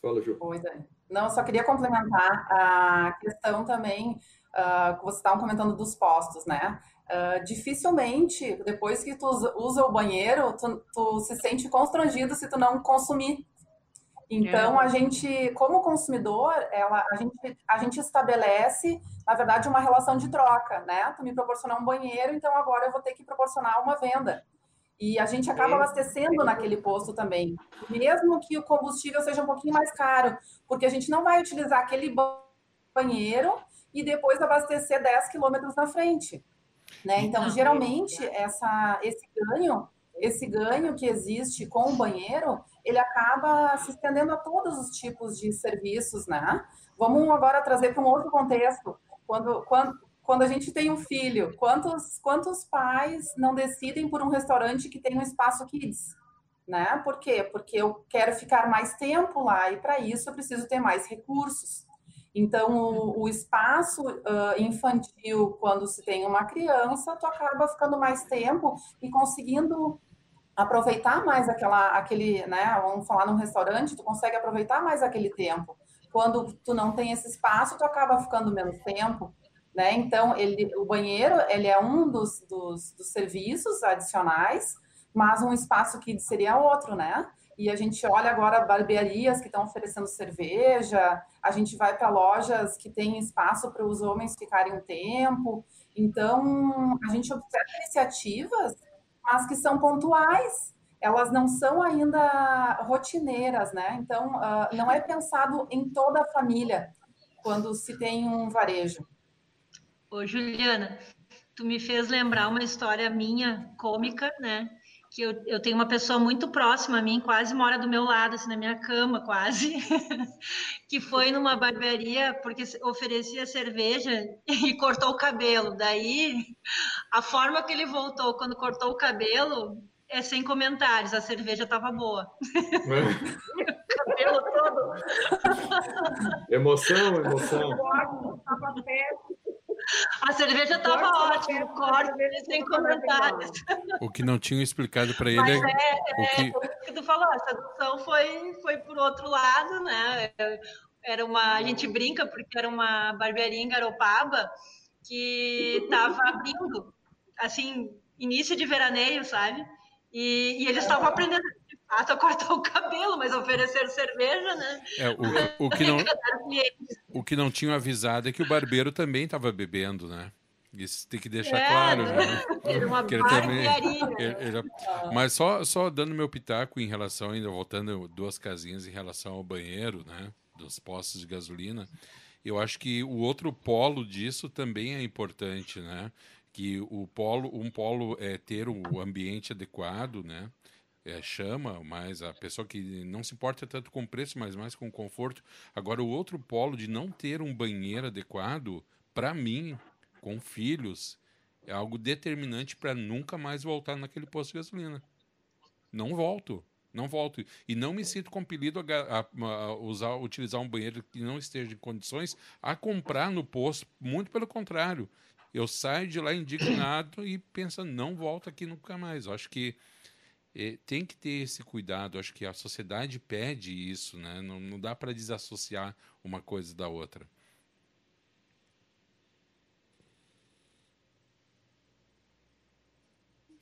Fala, Ju. Pois é. Não, só queria complementar a questão também uh, que você estava comentando dos postos, né? Uh, dificilmente, depois que tu usa o banheiro, tu, tu se sente constrangido se tu não consumir então, é. a gente, como consumidor, ela, a, gente, a gente estabelece, na verdade, uma relação de troca, né? Tu me proporcionou um banheiro, então agora eu vou ter que proporcionar uma venda. E a gente acaba abastecendo naquele posto também, mesmo que o combustível seja um pouquinho mais caro, porque a gente não vai utilizar aquele banheiro e depois abastecer 10 quilômetros na frente. Né? Então, geralmente, essa, esse ganho, esse ganho que existe com o banheiro, ele acaba se estendendo a todos os tipos de serviços, né? Vamos agora trazer para um outro contexto. Quando, quando, quando a gente tem um filho, quantos, quantos pais não decidem por um restaurante que tem um espaço kids? Né? Por quê? Porque eu quero ficar mais tempo lá e para isso eu preciso ter mais recursos. Então, o, o espaço uh, infantil, quando se tem uma criança, tu acaba ficando mais tempo e conseguindo aproveitar mais aquela, aquele, né? Vamos falar num restaurante, tu consegue aproveitar mais aquele tempo. Quando tu não tem esse espaço, tu acaba ficando menos tempo, né? Então, ele, o banheiro, ele é um dos, dos, dos serviços adicionais, mas um espaço que seria outro, né? E a gente olha agora barbearias que estão oferecendo cerveja, a gente vai para lojas que têm espaço para os homens ficarem um tempo. Então, a gente observa iniciativas mas que são pontuais, elas não são ainda rotineiras, né? Então, uh, não é pensado em toda a família quando se tem um varejo. Ô, Juliana, tu me fez lembrar uma história minha, cômica, né? Que eu, eu tenho uma pessoa muito próxima a mim, quase mora do meu lado, assim, na minha cama, quase, que foi numa barbearia porque oferecia cerveja e cortou o cabelo. Daí, a forma que ele voltou quando cortou o cabelo é sem comentários, a cerveja estava boa. É. cabelo todo. Emoção, emoção. A cerveja estava ótima, corte sem comentários. O que não tinham explicado para ele é, é, o que... É, o que tu falou, a sedução foi, foi por outro lado, né? Era uma, a gente brinca porque era uma barbearia em Garopaba que estava abrindo, assim, início de veraneio, sabe? E, e eles estavam aprendendo de fato a cortar o cabelo, mas oferecer cerveja, né? É, o, o, que não, o que não tinham avisado é que o barbeiro também estava bebendo, né? Isso tem que deixar é, claro. Né? Era uma ele também, ele, ele, Mas só, só dando meu pitaco em relação, ainda voltando duas casinhas em relação ao banheiro, né? Dos postos de gasolina. Eu acho que o outro polo disso também é importante, né? que o polo, um polo é ter o ambiente adequado, né? É, chama, mas a pessoa que não se importa tanto com preço, mas mais com conforto. Agora, o outro polo de não ter um banheiro adequado, para mim, com filhos, é algo determinante para nunca mais voltar naquele posto de gasolina. Não volto, não volto. E não me sinto compelido a, a, a usar, utilizar um banheiro que não esteja em condições a comprar no posto. Muito pelo contrário eu saio de lá indignado e penso, não volto aqui nunca mais. Eu acho que tem que ter esse cuidado. Acho que a sociedade pede isso, né? Não, não dá para desassociar uma coisa da outra.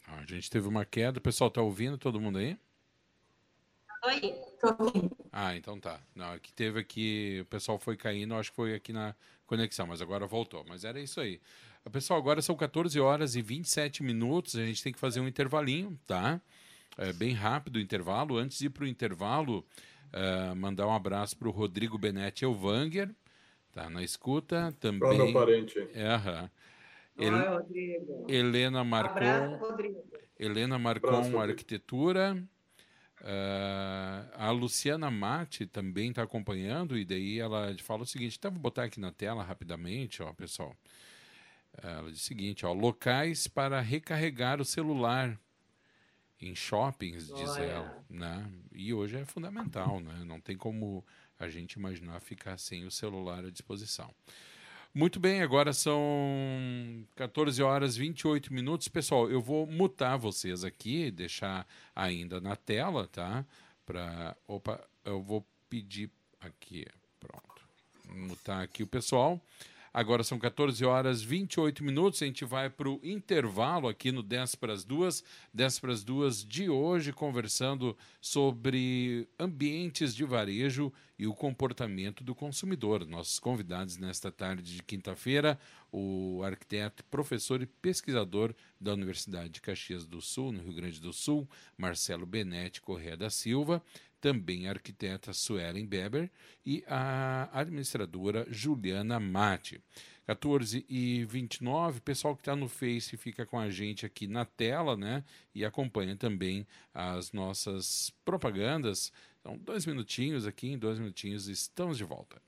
Ah, a gente teve uma queda. O pessoal está ouvindo? Todo mundo aí? Oi. Ah, então tá. Não, que teve aqui, o pessoal foi caindo, acho que foi aqui na conexão, mas agora voltou. Mas era isso aí. Pessoal, agora são 14 horas e 27 minutos. A gente tem que fazer um intervalinho, tá? É bem rápido o intervalo. Antes de ir para o intervalo, uh, mandar um abraço para o Rodrigo Benetti Elvanger, tá na escuta. Também. Qual meu parente? É, uh El... Rodrigo. Helena Marcon. Abraço, Rodrigo. Helena Marcon Arquitetura. Uh, a Luciana Mate também está acompanhando, e daí ela fala o seguinte: então vou botar aqui na tela rapidamente, ó, pessoal. Ela diz o seguinte: ó, locais para recarregar o celular em shoppings, Olha. diz ela. Né? E hoje é fundamental, né? não tem como a gente imaginar ficar sem o celular à disposição. Muito bem, agora são 14 horas e 28 minutos. Pessoal, eu vou mutar vocês aqui, deixar ainda na tela, tá? Pra... Opa, eu vou pedir aqui, pronto. Mutar aqui o pessoal. Agora são 14 horas 28 minutos. A gente vai para o intervalo aqui no 10 para as 2. 10 para as 2 de hoje, conversando sobre ambientes de varejo e o comportamento do consumidor. Nossos convidados nesta tarde de quinta-feira, o arquiteto, professor e pesquisador da Universidade de Caxias do Sul, no Rio Grande do Sul, Marcelo Benetti Correa da Silva, também a arquiteta Suelen Beber e a administradora Juliana Mate. 14 e 29, pessoal que está no Face fica com a gente aqui na tela, né? E acompanha também as nossas propagandas. Então, dois minutinhos aqui, em dois minutinhos estamos de volta.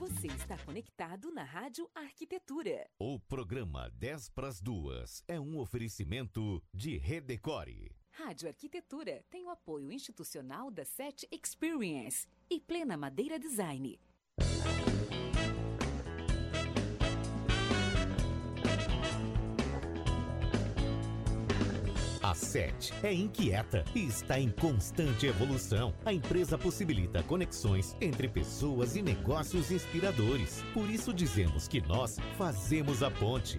Você está conectado na Rádio Arquitetura. O programa 10 para as duas é um oferecimento de Redecore. Rádio Arquitetura tem o apoio institucional da SET Experience e Plena Madeira Design. A SET é inquieta e está em constante evolução. A empresa possibilita conexões entre pessoas e negócios inspiradores. Por isso dizemos que nós fazemos a ponte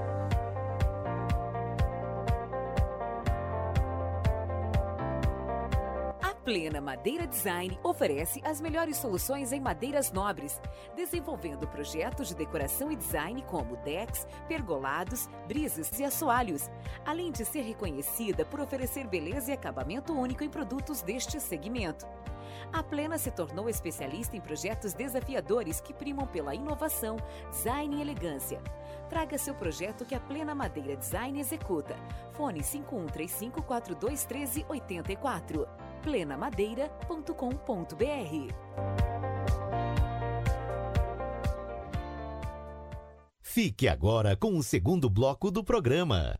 Plena Madeira Design oferece as melhores soluções em madeiras nobres, desenvolvendo projetos de decoração e design como decks, pergolados, brises e assoalhos, além de ser reconhecida por oferecer beleza e acabamento único em produtos deste segmento. A Plena se tornou especialista em projetos desafiadores que primam pela inovação, design e elegância. Traga seu projeto que a Plena Madeira Design executa. Fone 5135 4213 84 plenamadeira.com.br. Fique agora com o segundo bloco do programa.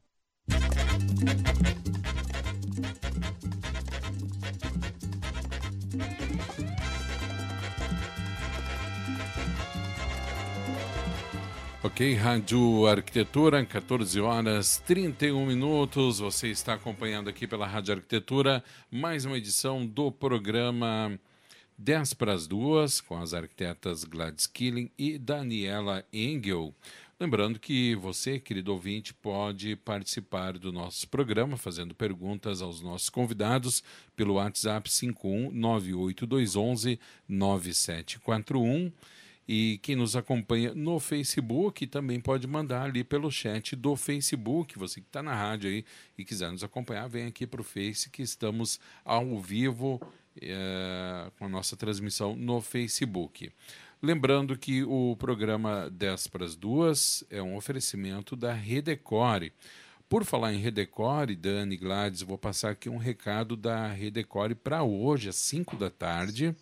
Ok, Rádio Arquitetura, 14 horas 31 minutos. Você está acompanhando aqui pela Rádio Arquitetura mais uma edição do programa 10 para as duas, com as arquitetas Gladys Killing e Daniela Engel. Lembrando que você, querido ouvinte, pode participar do nosso programa fazendo perguntas aos nossos convidados pelo WhatsApp 51 98211 9741 e quem nos acompanha no Facebook também pode mandar ali pelo chat do Facebook. Você que está na rádio aí e quiser nos acompanhar, vem aqui para o Face que estamos ao vivo é, com a nossa transmissão no Facebook. Lembrando que o programa 10 para as duas é um oferecimento da Redecore. Por falar em Redecore, Dani Gladys, vou passar aqui um recado da Redecore para hoje, às 5 da tarde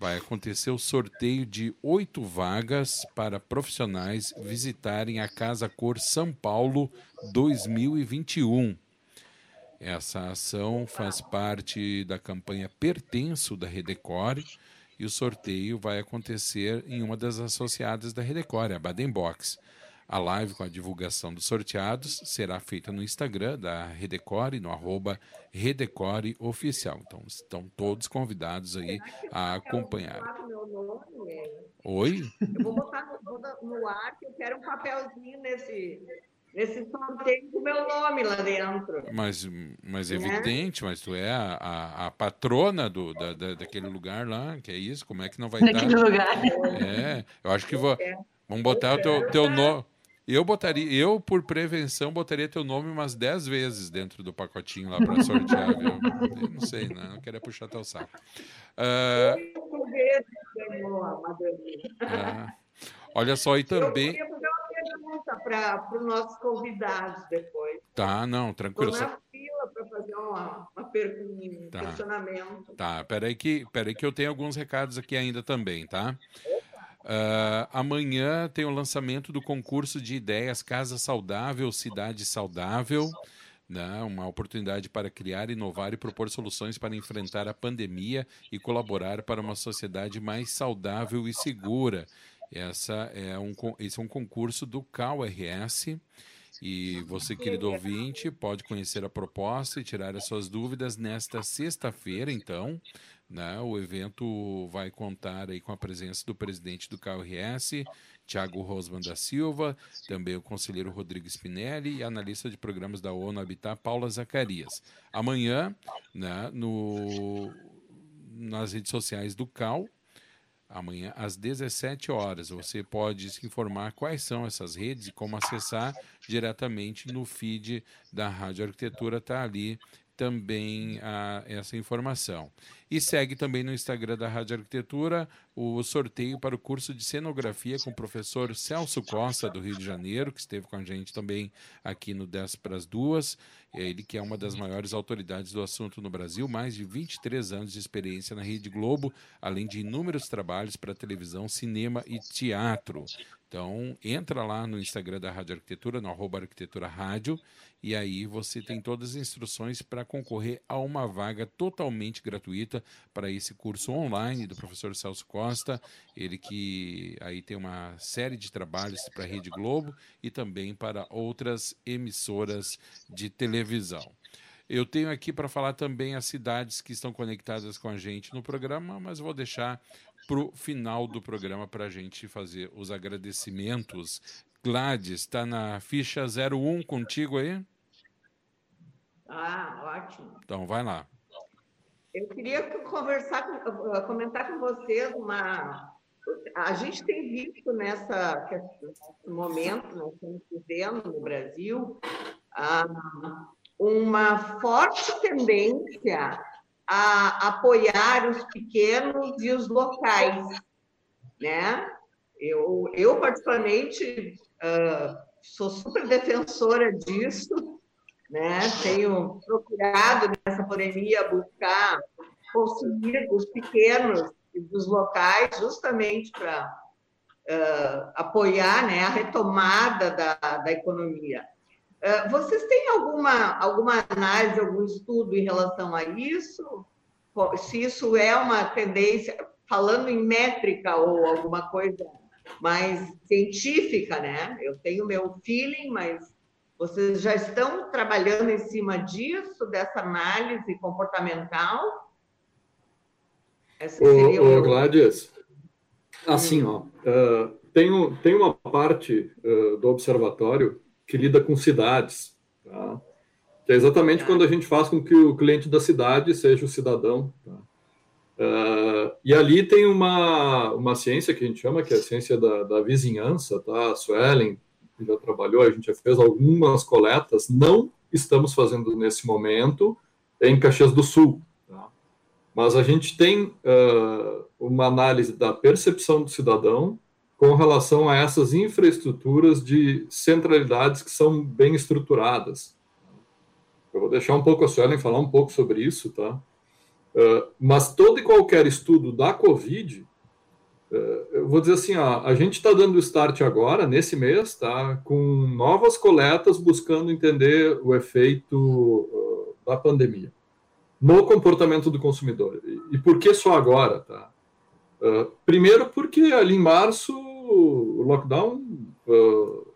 vai acontecer o sorteio de oito vagas para profissionais visitarem a Casa Cor São Paulo 2021. Essa ação faz parte da campanha Pertenço da Redecore e o sorteio vai acontecer em uma das associadas da Redecore, a Baden Box. A live com a divulgação dos sorteados será feita no Instagram da Redecore, no arroba Redecore Oficial. Então, estão todos convidados aí a acompanhar. Oi? Eu vou botar no, no ar que eu quero um papelzinho nesse, nesse sorteio com o meu nome lá dentro. Mas, mas é evidente, mas tu é a, a, a patrona do, da, da, daquele lugar lá, que é isso? Como é que não vai Daquele estar? lugar. É, eu acho que vou... Vamos botar o teu, teu nome. Eu botaria, eu por prevenção botaria teu nome umas 10 vezes dentro do pacotinho lá para sortear, viu? Eu não sei, né? Não queria puxar teu saco. Uh... olha só, e também. Eu fazer uma pergunta para os nossos convidados depois. Tá, não, tranquilo. Estou na fila para fazer uma, uma pergunta, um tá. questionamento. Tá, peraí que, peraí que eu tenho alguns recados aqui ainda também, tá? Uh, amanhã tem o lançamento do concurso de ideias Casa Saudável, Cidade Saudável. Né? Uma oportunidade para criar, inovar e propor soluções para enfrentar a pandemia e colaborar para uma sociedade mais saudável e segura. Essa é um, esse é um concurso do CalRS. E você, querido ouvinte, pode conhecer a proposta e tirar as suas dúvidas nesta sexta-feira, então, né? O evento vai contar aí com a presença do presidente do KRS, Tiago Rosman da Silva, também o conselheiro Rodrigo Spinelli e analista de programas da ONU Habitat, Paula Zacarias. Amanhã, né, no, nas redes sociais do CAL, amanhã às 17 horas. Você pode se informar quais são essas redes e como acessar diretamente no feed da Rádio Arquitetura, está ali também a, essa informação. E segue também no Instagram da Rádio Arquitetura o sorteio para o curso de cenografia com o professor Celso Costa, do Rio de Janeiro, que esteve com a gente também aqui no 10 para as duas. Ele que é uma das maiores autoridades do assunto no Brasil, mais de 23 anos de experiência na Rede Globo, além de inúmeros trabalhos para televisão, cinema e teatro. Então, entra lá no Instagram da Rádio Arquitetura, no arroba Arquitetura Rádio, e aí você tem todas as instruções para concorrer a uma vaga totalmente gratuita para esse curso online do professor Celso Costa, ele que aí tem uma série de trabalhos para a Rede Globo e também para outras emissoras de televisão. Eu tenho aqui para falar também as cidades que estão conectadas com a gente no programa, mas vou deixar para o final do programa para a gente fazer os agradecimentos. Gladys, está na ficha 01 contigo aí? Ah, ótimo. Então, vai lá. Eu queria conversar, comentar com vocês uma. A gente tem visto nessa nesse momento, nós estamos vivendo no Brasil, uma forte tendência a apoiar os pequenos e os locais, né? Eu, eu particularmente, uh, sou super defensora disso, né? Tenho procurado nessa pandemia buscar conseguir os pequenos e dos locais justamente para uh, apoiar né, a retomada da, da economia. Uh, vocês têm alguma, alguma análise, algum estudo em relação a isso? Se isso é uma tendência, falando em métrica ou alguma coisa mais científica, né? Eu tenho meu feeling, mas vocês já estão trabalhando em cima disso, dessa análise comportamental? Essa seria ô, ô, Gladys, assim, ó, uh, tem, tem uma parte uh, do observatório que lida com cidades, tá? que é exatamente quando a gente faz com que o cliente da cidade seja o cidadão. Tá? Uh, e ali tem uma, uma ciência que a gente chama, que é a ciência da, da vizinhança, tá? A Suelen já trabalhou, a gente já fez algumas coletas, não estamos fazendo nesse momento em Caxias do Sul. Tá? Mas a gente tem uh, uma análise da percepção do cidadão com relação a essas infraestruturas de centralidades que são bem estruturadas. Eu vou deixar um pouco a Suelen falar um pouco sobre isso, tá? Uh, mas todo e qualquer estudo da Covid eh, eu vou dizer assim, ó, a gente está dando start agora, nesse mês, tá, com novas coletas buscando entender o efeito uh, da pandemia no comportamento do consumidor. E, e por que só agora? Tá? Uh, primeiro porque ali em março o lockdown uh,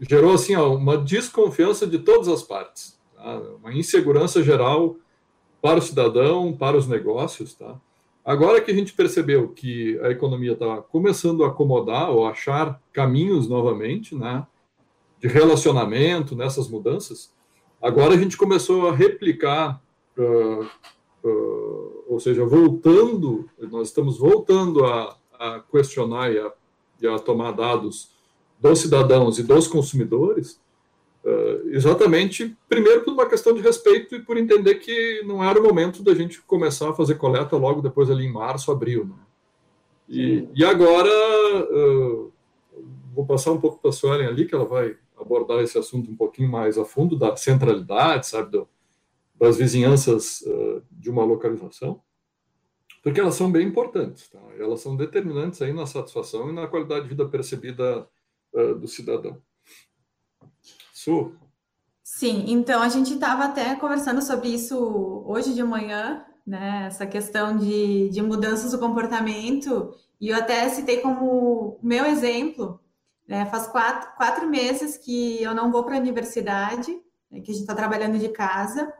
gerou assim, ó, uma desconfiança de todas as partes, tá? uma insegurança geral para o cidadão, para os negócios, tá? Agora que a gente percebeu que a economia está começando a acomodar ou achar caminhos novamente, né, de relacionamento nessas mudanças, agora a gente começou a replicar, uh, uh, ou seja, voltando, nós estamos voltando a, a questionar e a, e a tomar dados dos cidadãos e dos consumidores Uh, exatamente, primeiro por uma questão de respeito e por entender que não era o momento da gente começar a fazer coleta logo depois ali em março, abril. Né? E, e, agora, uh, vou passar um pouco para a Suelen ali, que ela vai abordar esse assunto um pouquinho mais a fundo, da centralidade, sabe, do, das vizinhanças uh, de uma localização, porque elas são bem importantes, tá? elas são determinantes aí na satisfação e na qualidade de vida percebida do cidadão. Su? Sim, então a gente estava até conversando sobre isso hoje de manhã, né? Essa questão de, de mudanças do comportamento, e eu até citei como meu exemplo, né? Faz quatro, quatro meses que eu não vou para a universidade, né? que a gente está trabalhando de casa,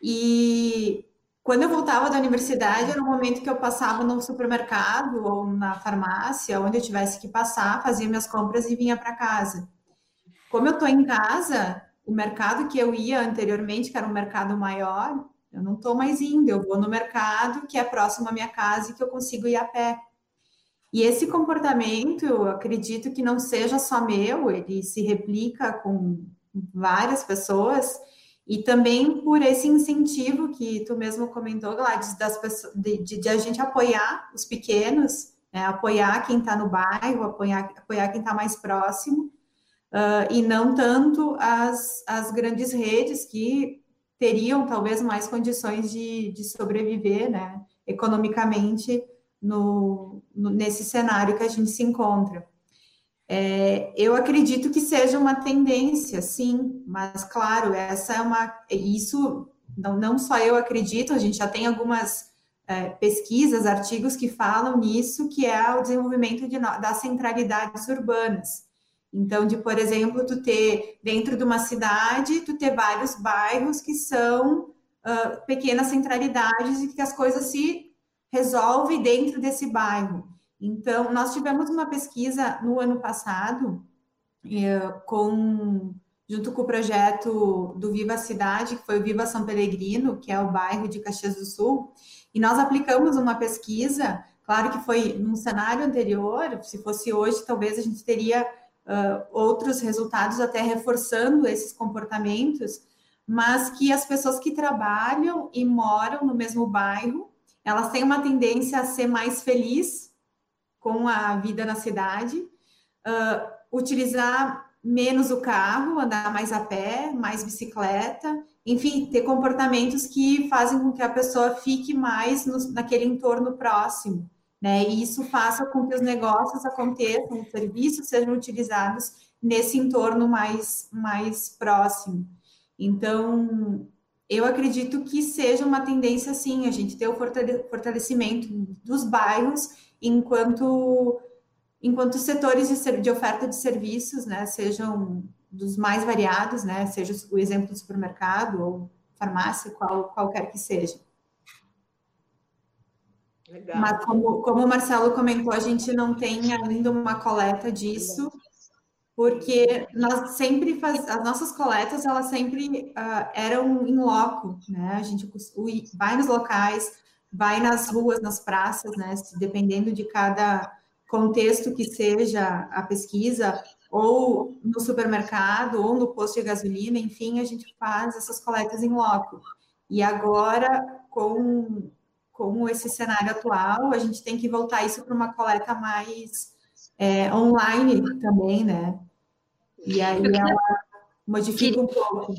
e quando eu voltava da universidade, era um momento que eu passava no supermercado ou na farmácia, onde eu tivesse que passar, fazia minhas compras e vinha para casa. Como eu estou em casa, o mercado que eu ia anteriormente, que era um mercado maior, eu não estou mais indo, eu vou no mercado que é próximo à minha casa e que eu consigo ir a pé. E esse comportamento, eu acredito que não seja só meu, ele se replica com várias pessoas, e também por esse incentivo que tu mesmo comentou, Gladys, das pessoas, de, de, de a gente apoiar os pequenos, né, apoiar quem está no bairro, apoiar, apoiar quem está mais próximo, uh, e não tanto as, as grandes redes que teriam talvez mais condições de, de sobreviver né, economicamente no, no, nesse cenário que a gente se encontra. É, eu acredito que seja uma tendência, sim, mas claro, essa é uma. Isso não, não só eu acredito, a gente já tem algumas é, pesquisas, artigos que falam nisso, que é o desenvolvimento de, das centralidades urbanas. Então, de, por exemplo, tu ter dentro de uma cidade, tu ter vários bairros que são uh, pequenas centralidades e que as coisas se resolvem dentro desse bairro. Então, nós tivemos uma pesquisa no ano passado com junto com o projeto do Viva Cidade, que foi o Viva São Pellegrino, que é o bairro de Caxias do Sul, e nós aplicamos uma pesquisa, claro que foi num cenário anterior, se fosse hoje, talvez a gente teria uh, outros resultados até reforçando esses comportamentos, mas que as pessoas que trabalham e moram no mesmo bairro, elas têm uma tendência a ser mais feliz com a vida na cidade, uh, utilizar menos o carro, andar mais a pé, mais bicicleta, enfim, ter comportamentos que fazem com que a pessoa fique mais no, naquele entorno próximo, né? E isso faça com que os negócios aconteçam, os serviços sejam utilizados nesse entorno mais, mais próximo. Então, eu acredito que seja uma tendência, sim, a gente ter o fortalecimento dos bairros enquanto enquanto setores de, de oferta de serviços, né, sejam dos mais variados, né, seja o exemplo do supermercado ou farmácia, qual, qualquer que seja. Legal. Mas como, como o Marcelo comentou, a gente não tem ainda uma coleta disso, porque nós sempre faz, as nossas coletas elas sempre uh, eram em loco, né? A gente vai nos locais, vai nas ruas, nas praças, né? Dependendo de cada contexto que seja a pesquisa, ou no supermercado, ou no posto de gasolina, enfim, a gente faz essas coletas em loco. E agora, com, com esse cenário atual, a gente tem que voltar isso para uma coleta mais é, online também, né? E aí ela modifica um pouco.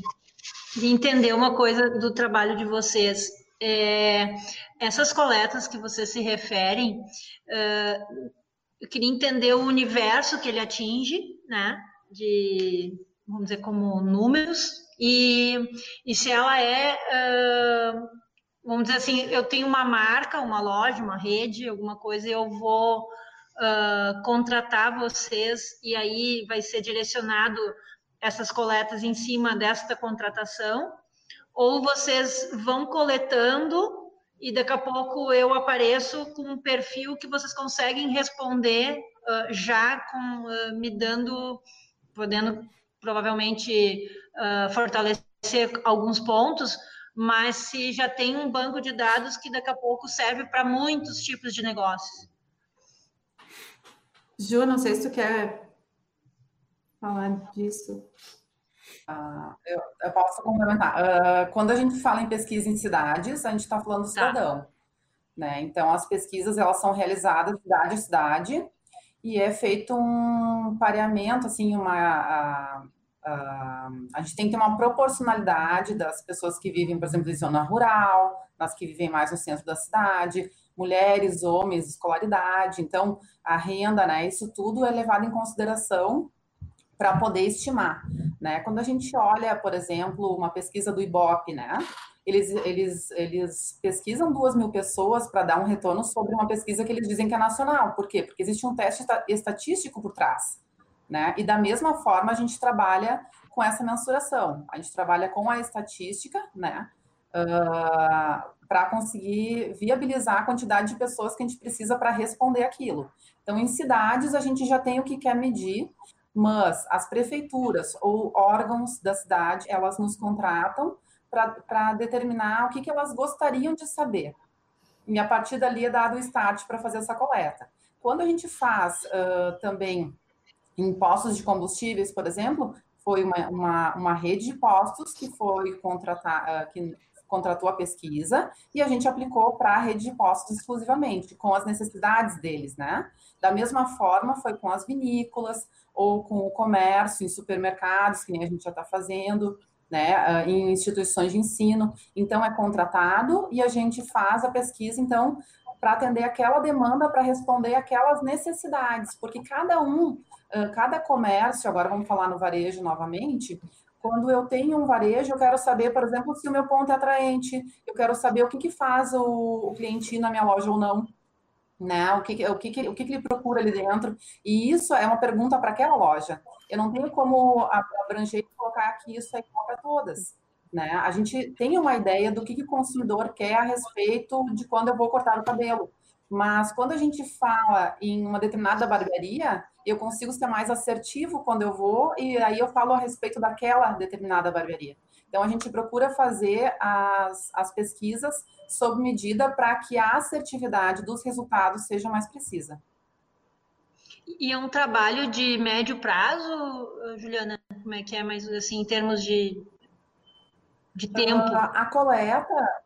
De entender uma coisa do trabalho de vocês. É, essas coletas que vocês se referem, uh, eu queria entender o universo que ele atinge, né? De, vamos dizer, como números, e, e se ela é, vamos dizer assim, eu tenho uma marca, uma loja, uma rede, alguma coisa, e eu vou uh, contratar vocês, e aí vai ser direcionado essas coletas em cima desta contratação, ou vocês vão coletando e daqui a pouco eu apareço com um perfil que vocês conseguem responder uh, já com uh, me dando, podendo provavelmente fortalecer alguns pontos, mas se já tem um banco de dados que daqui a pouco serve para muitos tipos de negócios. Ju, não sei se tu quer falar disso. Uh, eu, eu, posso complementar. Uh, quando a gente fala em pesquisa em cidades, a gente está falando do tá. cidadão. Tá. Né? Então, as pesquisas elas são realizadas cidade a cidade e é feito um pareamento, assim, uma... A, a, a gente tem que ter uma proporcionalidade das pessoas que vivem, por exemplo, em zona rural, nas que vivem mais no centro da cidade, mulheres, homens, escolaridade. Então, a renda, né? Isso tudo é levado em consideração para poder estimar, né? Quando a gente olha, por exemplo, uma pesquisa do IBOP, né? Eles, eles, eles pesquisam duas mil pessoas para dar um retorno sobre uma pesquisa que eles dizem que é nacional. Por quê? Porque existe um teste estatístico por trás, né? E da mesma forma a gente trabalha com essa mensuração. A gente trabalha com a estatística, né? Uh, para conseguir viabilizar a quantidade de pessoas que a gente precisa para responder aquilo. Então, em cidades, a gente já tem o que quer medir, mas as prefeituras ou órgãos da cidade, elas nos contratam para determinar o que, que elas gostariam de saber. E a partir dali é dado o start para fazer essa coleta. Quando a gente faz uh, também em postos de combustíveis, por exemplo, foi uma, uma, uma rede de postos que foi contratar, uh, que contratou a pesquisa e a gente aplicou para a rede de postos exclusivamente, com as necessidades deles, né? Da mesma forma, foi com as vinícolas ou com o comércio, em supermercados, que nem a gente já está fazendo, né? Ah, em instituições de ensino. Então, é contratado e a gente faz a pesquisa, então, para atender aquela demanda, para responder aquelas necessidades, porque cada um, ah, cada comércio, agora vamos falar no varejo novamente, quando eu tenho um varejo, eu quero saber, por exemplo, se o meu ponto é atraente, eu quero saber o que, que faz o, o cliente ir na minha loja ou não, né? O que, o que, o que, ele procura ali dentro. E isso é uma pergunta para aquela loja. eu não tenho como abranger e colocar que isso é igual para todas. Né? A gente tem uma ideia do que, que o consumidor quer a respeito de quando eu vou cortar o cabelo. Mas quando a gente fala em uma determinada barbearia, eu consigo ser mais assertivo quando eu vou e aí eu falo a respeito daquela determinada barbearia. Então a gente procura fazer as, as pesquisas sob medida para que a assertividade dos resultados seja mais precisa. E é um trabalho de médio prazo, Juliana? Como é que é mais assim, em termos de, de tempo? Uh, a coleta,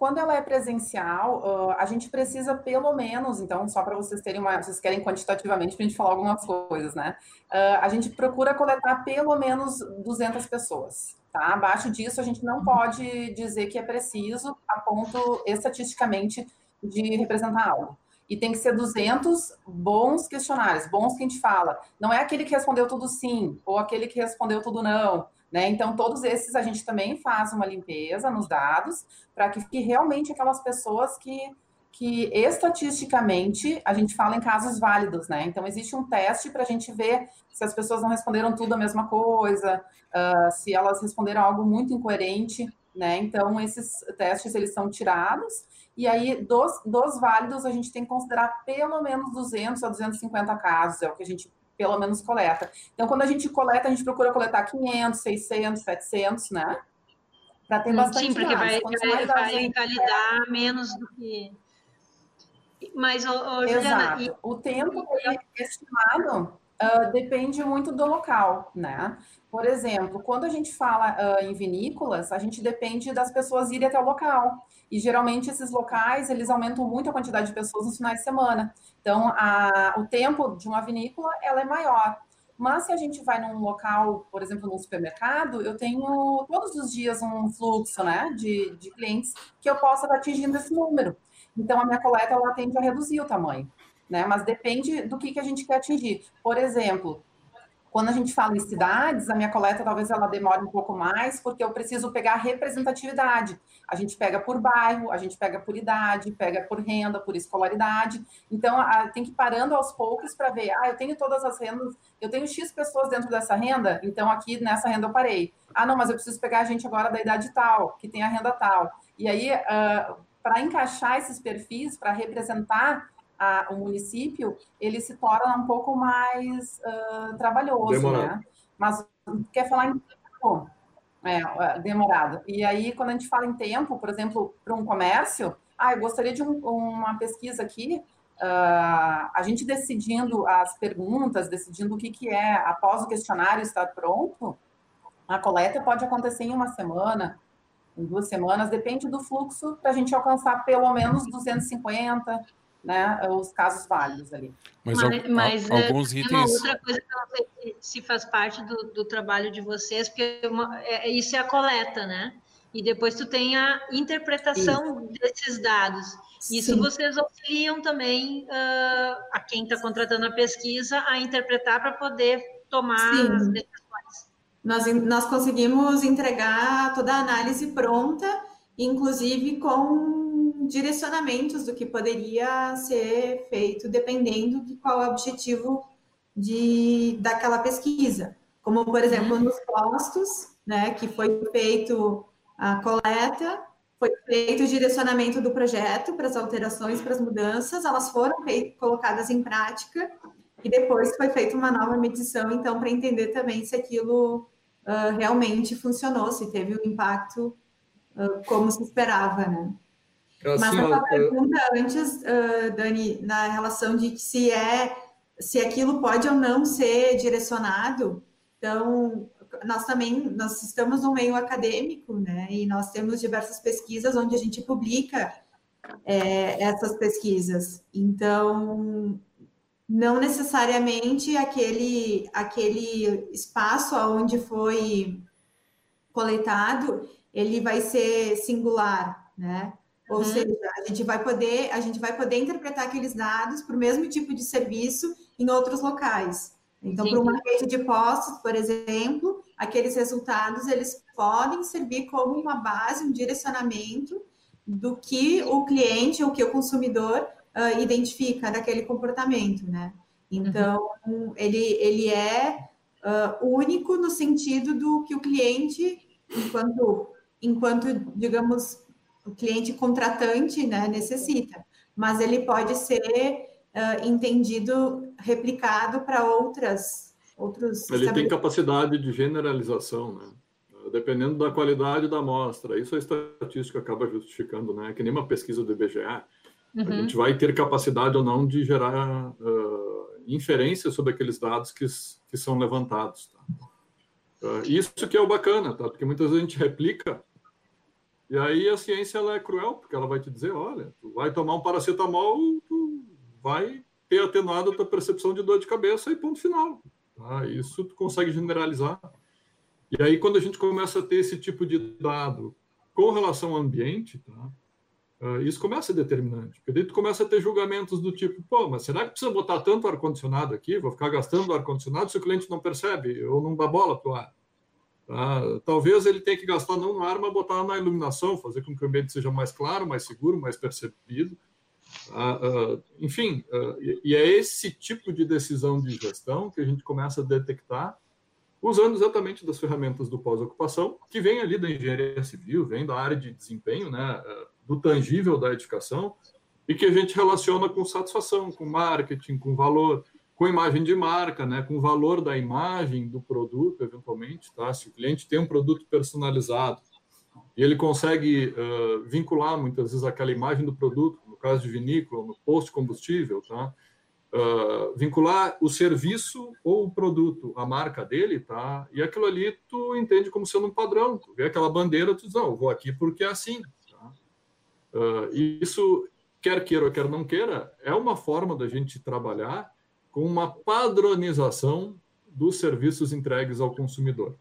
quando ela é presencial, uh, a gente precisa pelo menos, então, só para vocês terem uma. Vocês querem quantitativamente para a gente falar algumas coisas, né? Uh, a gente procura coletar pelo menos 200 pessoas. Tá? Abaixo disso, a gente não pode dizer que é preciso, a ponto estatisticamente de representar algo. E tem que ser 200 bons questionários, bons que a gente fala. Não é aquele que respondeu tudo sim, ou aquele que respondeu tudo não. Né? Então, todos esses a gente também faz uma limpeza nos dados para que fique realmente aquelas pessoas que, que estatisticamente a gente fala em casos válidos, né? Então, existe um teste para a gente ver se as pessoas não responderam tudo a mesma coisa, uh, se elas responderam algo muito incoerente, né? Então, esses testes eles são tirados e aí dos, dos válidos a gente tem que considerar pelo menos 200 a 250 casos, é o que a gente pelo menos coleta. Então, quando a gente coleta, a gente procura coletar 500, 600, 700, né? Para ter bastante Sim, porque vai, vai, vai validar é... menos do que... Mas, ô, ô, Juliana... E... O tempo estimado uh, depende muito do local, né? Por exemplo, quando a gente fala uh, em vinícolas, a gente depende das pessoas irem até o local. E geralmente esses locais, eles aumentam muito a quantidade de pessoas nos finais de semana. Então, a, o tempo de uma vinícola, ela é maior. Mas se a gente vai num local, por exemplo, num supermercado, eu tenho todos os dias um fluxo né, de, de clientes que eu possa estar atingindo esse número. Então, a minha coleta, ela tende a reduzir o tamanho. Né? Mas depende do que, que a gente quer atingir. Por exemplo, quando a gente fala em cidades, a minha coleta talvez ela demore um pouco mais, porque eu preciso pegar representatividade. A gente pega por bairro, a gente pega por idade, pega por renda, por escolaridade. Então, a, tem que ir parando aos poucos para ver, ah, eu tenho todas as rendas, eu tenho X pessoas dentro dessa renda, então aqui nessa renda eu parei. Ah, não, mas eu preciso pegar a gente agora da idade tal, que tem a renda tal. E aí, uh, para encaixar esses perfis, para representar a, o município, ele se torna um pouco mais uh, trabalhoso, demorado. né? Mas quer falar em tempo? É, é, demorado. E aí, quando a gente fala em tempo, por exemplo, para um comércio, ah, eu gostaria de um, uma pesquisa aqui, uh, a gente decidindo as perguntas, decidindo o que, que é, após o questionário estar pronto, a coleta pode acontecer em uma semana, em duas semanas, depende do fluxo, para a gente alcançar pelo menos 250, né, os casos válidos ali. Mas, mas, mas é, alguns itens... uma outra coisa que eu não sei se faz parte do, do trabalho de vocês, porque uma, é, é, isso é a coleta, né? E depois tu tem a interpretação isso. desses dados. Isso Sim. vocês auxiliam também uh, a quem está contratando a pesquisa a interpretar para poder tomar Sim. as decisões. Nós, nós conseguimos entregar toda a análise pronta, inclusive com direcionamentos do que poderia ser feito, dependendo de qual é o objetivo de, daquela pesquisa. Como, por exemplo, nos postos, né, que foi feito a coleta, foi feito o direcionamento do projeto para as alterações, para as mudanças, elas foram colocadas em prática e depois foi feita uma nova medição, então, para entender também se aquilo uh, realmente funcionou, se teve um impacto uh, como se esperava, né? Mas assim, uma pergunta antes, uh, Dani, na relação de se é se aquilo pode ou não ser direcionado. Então, nós também nós estamos no meio acadêmico, né? E nós temos diversas pesquisas onde a gente publica é, essas pesquisas. Então, não necessariamente aquele aquele espaço onde foi coletado ele vai ser singular, né? Ou uhum. seja, a gente vai poder, a gente vai poder interpretar aqueles dados para o mesmo tipo de serviço em outros locais. Então, para uma rede de postos, por exemplo, aqueles resultados eles podem servir como uma base, um direcionamento do que o cliente, o que o consumidor uh, identifica daquele comportamento, né? Então, uhum. ele, ele é uh, único no sentido do que o cliente, enquanto, enquanto digamos, o cliente contratante né, necessita, mas ele pode ser uh, entendido, replicado para outras outros. Ele tem capacidade de generalização, né? Dependendo da qualidade da amostra. Isso a estatística acaba justificando, né? Que nem uma pesquisa do IBGE. Uhum. A gente vai ter capacidade ou não de gerar uh, inferência sobre aqueles dados que, que são levantados. Tá? Uh, isso que é o bacana, tá? Porque muitas vezes a gente replica e aí a ciência ela é cruel, porque ela vai te dizer, olha, tu vai tomar um paracetamol, tu vai ter atenuado a tua percepção de dor de cabeça e ponto final. Tá? Isso tu consegue generalizar. E aí quando a gente começa a ter esse tipo de dado com relação ao ambiente, tá? Uh, isso começa determinante. Porque daí tu começa a ter julgamentos do tipo, pô, mas será que precisa botar tanto ar-condicionado aqui? Vou ficar gastando ar-condicionado se o cliente não percebe ou não dá bola para o ar. Tá? Talvez ele tenha que gastar não no ar, mas botar na iluminação, fazer com que o ambiente seja mais claro, mais seguro, mais percebido. Tá? Uh, enfim, e é esse tipo de decisão de gestão que a gente começa a detectar usando exatamente das ferramentas do pós-ocupação, que vem ali da engenharia civil, vem da área de desempenho, né, do tangível da edificação, e que a gente relaciona com satisfação, com marketing, com valor, com imagem de marca, né, com o valor da imagem do produto, eventualmente. Tá? Se o cliente tem um produto personalizado e ele consegue uh, vincular muitas vezes aquela imagem do produto, no caso de vinícola, no posto combustível, tá? Uh, vincular o serviço ou o produto à marca dele, tá? E aquilo ali tu entende como sendo um padrão. Tu vê aquela bandeira, tu diz, não, eu vou aqui porque é assim. Uh, isso, quer queira, quer não queira, é uma forma da gente trabalhar com uma padronização dos serviços entregues ao consumidor.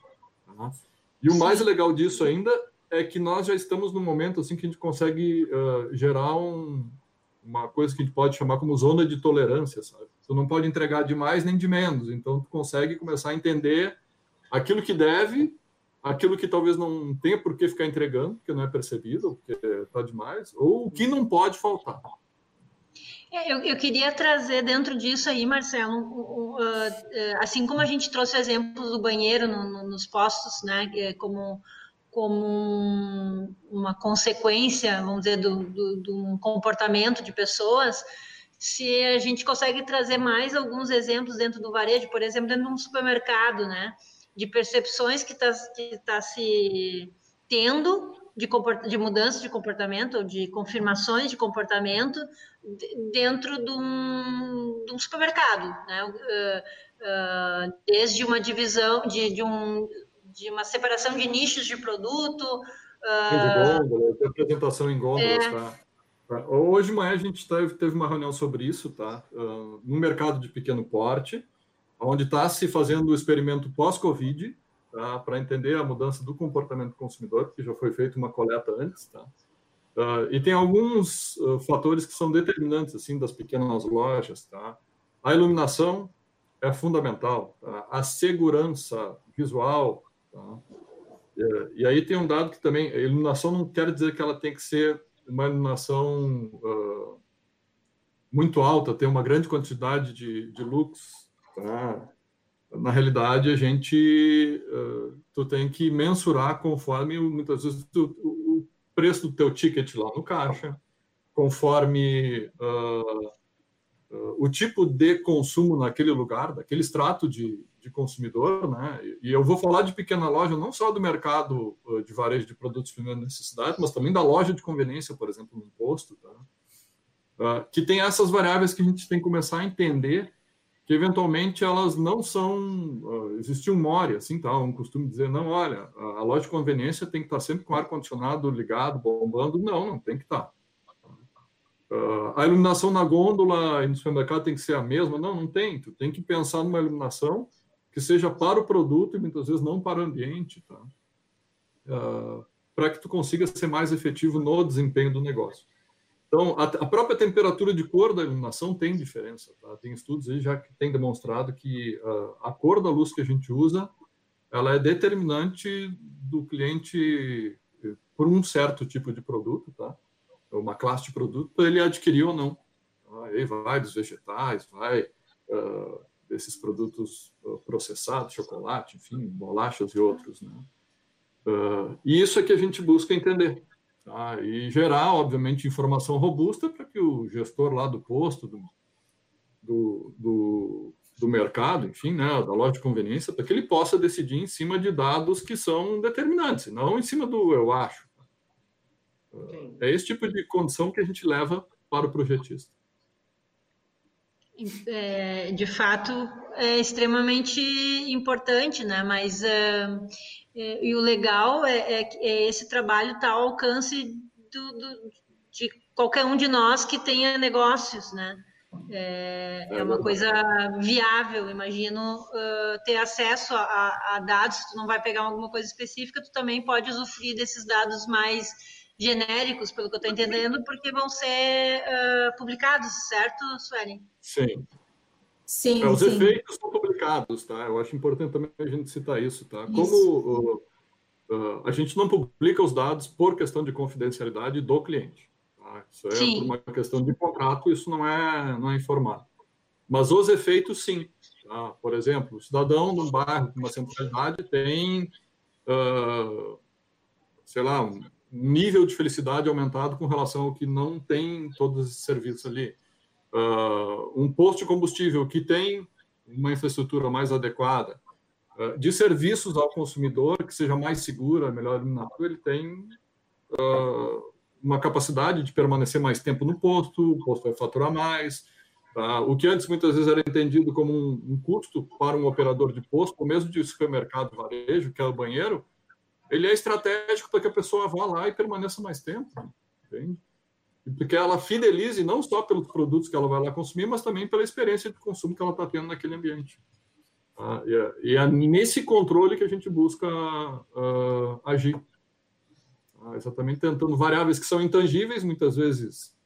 Tá? E o mais legal disso ainda é que nós já estamos no momento assim que a gente consegue uh, gerar um, uma coisa que a gente pode chamar como zona de tolerância, sabe? Tu não pode entregar de mais nem de menos, então tu consegue começar a entender aquilo que deve aquilo que talvez não tenha por que ficar entregando, porque não é percebido, porque está demais, ou o que não pode faltar. É, eu, eu, queria trazer dentro disso aí, Marcelo, uh, uh, assim como a gente trouxe exemplos do banheiro no, no, nos postos, né, é como, como uma consequência, vamos dizer, do, do, do comportamento de pessoas, se a gente consegue trazer mais alguns exemplos dentro do varejo, por exemplo, dentro de um supermercado, né, de percepções que está que tá se tendo de, de mudança de comportamento, de confirmações de comportamento dentro de um, de um supermercado, né? Uh, uh, desde uma divisão de, de, um, de uma separação de nichos de produto. Uh, de gôndola, apresentação em gôndolas, é... tá? tá? Hoje de manhã a gente teve, teve uma reunião sobre isso, tá? Uh, no mercado de pequeno porte, onde está se fazendo o experimento pós-Covid, tá? para entender a mudança do comportamento do consumidor, que já foi feita uma coleta antes. Tá? Uh, e tem alguns uh, fatores que são determinantes assim das pequenas lojas. Tá? A iluminação é fundamental, tá? a segurança visual. Tá? E, aí tem um dado que também, a iluminação não quer dizer que ela tem que ser uma iluminação uh, muito alta, ter uma grande quantidade de, de lux Tá? Na realidade, a gente uh, tu tem que mensurar conforme muitas vezes tu, o preço do teu ticket lá no caixa, conforme uh, uh, o tipo de consumo naquele lugar, daquele extrato de, de consumidor, né? E eu vou falar de pequena loja, não só do mercado de varejo de produtos de primeira necessidade, mas também da loja de conveniência, por exemplo, no posto, tá? que tem essas variáveis que a gente tem que começar a entender que eventualmente elas não são. Uh, existe um more, assim, tá? Um costume dizer, não, olha, a, loja de conveniência tem que estar sempre com ar-condicionado ligado, bombando. Não, não tem que estar. Uh, a iluminação na gôndola e no supermercado tem que ser a mesma? Não, não tem. Tu tem que pensar numa iluminação que seja para o produto e muitas vezes não para o ambiente, tá? Uh, para que tu consiga ser mais efetivo no desempenho do negócio. Então, a, a, própria temperatura de cor da iluminação tem diferença. Tá? Tem estudos aí já que têm demonstrado que uh, a cor da luz que a gente usa, ela é determinante do cliente eh, por um certo tipo de produto, tá? Uma classe de produto, ele adquirir ou não. Tá? Aí vai dos vegetais, vai uh, desses produtos processados, chocolate, enfim, bolachas e outros. Né? Uh, e isso é que a gente busca entender. Tá? E gerar, obviamente, informação robusta para que o gestor lá do posto, do, do, do, do mercado, enfim, né, da loja de conveniência, para que ele possa decidir em cima de dados que são determinantes, não em cima do eu acho. Uh, é esse tipo de condição que a gente leva para o projetista. É, de fato, é extremamente importante, né? Mas uh, e o legal é, é, é esse trabalho estar tá ao alcance do, do, de qualquer um de nós que tenha negócios, né? É, é uma coisa viável, imagino, uh, ter acesso a, a, dados, se tu não vai pegar alguma coisa específica, tu também pode usufruir desses dados mais genéricos, pelo que eu estou entendendo, porque vão ser uh, publicados, certo, Suelen? Sim. Sim, é, os sim. efeitos são publicados, tá? Eu acho importante também a gente citar isso, tá? Como isso. Uh, uh, a gente não publica os dados por questão de confidencialidade do cliente. Tá? Isso é sim. por uma questão de contrato, isso não é, não é informado. Mas os efeitos, sim. Tá? Por exemplo, o cidadão num bairro com uma centralidade tem, uh, sei lá, um nível de felicidade aumentado com relação ao que não tem todos esses serviços ali uh, um posto de combustível que tem uma infraestrutura mais adequada, uh, de serviços ao consumidor que seja mais segura, melhor iluminado, ele tem uh, uma capacidade de permanecer mais tempo no posto, o posto vai faturar mais. Tá? O que antes muitas vezes era entendido como um, um custo para um operador de posto, ou mesmo de supermercado varejo, que é o banheiro, ele é estratégico para que a pessoa vá lá e permaneça mais tempo. Entende? Porque ela fidelize não só pelos produtos que ela vai lá consumir, mas também pela experiência de consumo que ela está tendo naquele ambiente. Tá? E, é, e, é, nesse controle que a gente busca uh, agir. Tá? Exatamente tentando variáveis que são intangíveis, muitas vezes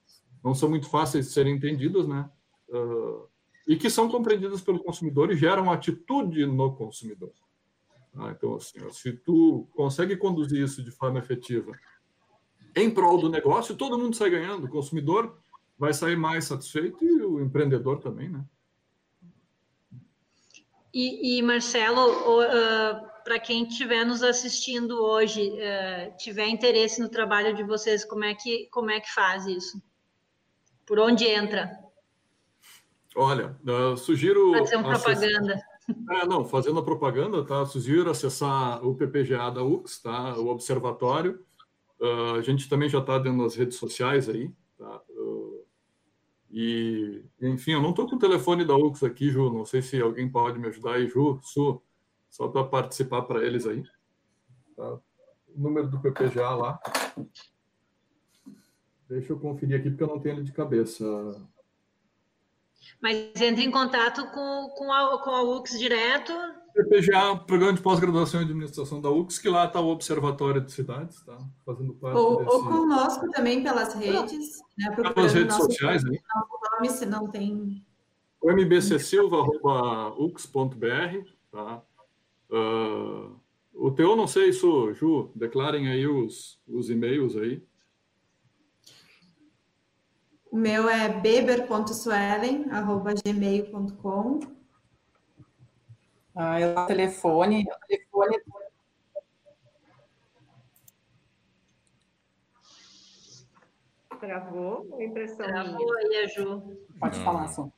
não são muito fáceis de serem entendidas, né? Uh, e que são compreendidas pelo consumidor e geram atitude no consumidor. Tá? Então, assim, se tu consegue conduzir isso de forma efetiva em prol do negócio, todo mundo sai ganhando. O consumidor vai sair mais satisfeito e o empreendedor também, né? E, e Marcelo, uh, para quem estiver nos assistindo hoje, uh, tiver interesse no trabalho de vocês, como é que como é que faz isso? Por onde entra? Olha, uh, sugiro. Fazer uma propaganda. É, não, fazendo a propaganda, tá? Sugiro acessar o PPGA da UX, tá? O Observatório. Uh, a gente também já está dentro das redes sociais aí, tá? Uh, e, enfim, eu não estou com o telefone da UX aqui, Ju, não sei se alguém pode me ajudar aí, Ju, Su, só para participar para eles aí. Tá? O número do PPGA lá. Deixa eu conferir aqui, porque eu não tenho ele de cabeça. Mas entre em contato com, com, a, com a UX direto, PPGA, Programa de Pós-Graduação em Administração da UX, que lá está o Observatório de Cidades, tá? Fazendo parte ou, desse... ou conosco também pelas redes. Né, pelas redes sociais, aí. nome, se não tem... O mbcsilva.ux.br, tá? Uh, o teu, não sei isso, Ju, declarem aí os, os e-mails aí. O meu é beber.suelen.gmail.com ah, é o telefone, o telefone. Travou a impressão Travou aí, a Ju. Pode Não. falar, Sam.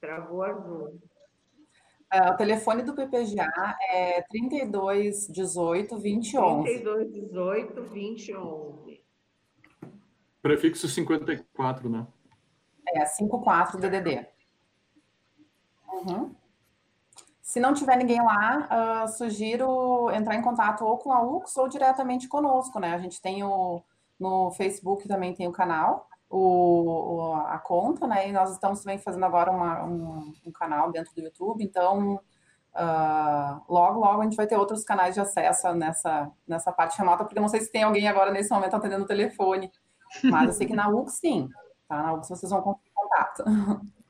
Travou a Ju. É, o telefone do PPGA é 32 18 20 11. 32 18 20 11. Prefixo 54, né? É, 54 DDD. Uhum. Se não tiver ninguém lá, uh, sugiro entrar em contato ou com a UX ou diretamente conosco, né? A gente tem o no Facebook também tem o canal, o, a conta, né? E nós estamos também fazendo agora uma, um, um, canal dentro do YouTube, então uh, logo, logo a gente vai ter outros canais de acesso nessa, nessa parte remota, porque não sei se tem alguém agora nesse momento atendendo o telefone, mas eu sei que na UX sim, tá? Na UX vocês vão conseguir contato.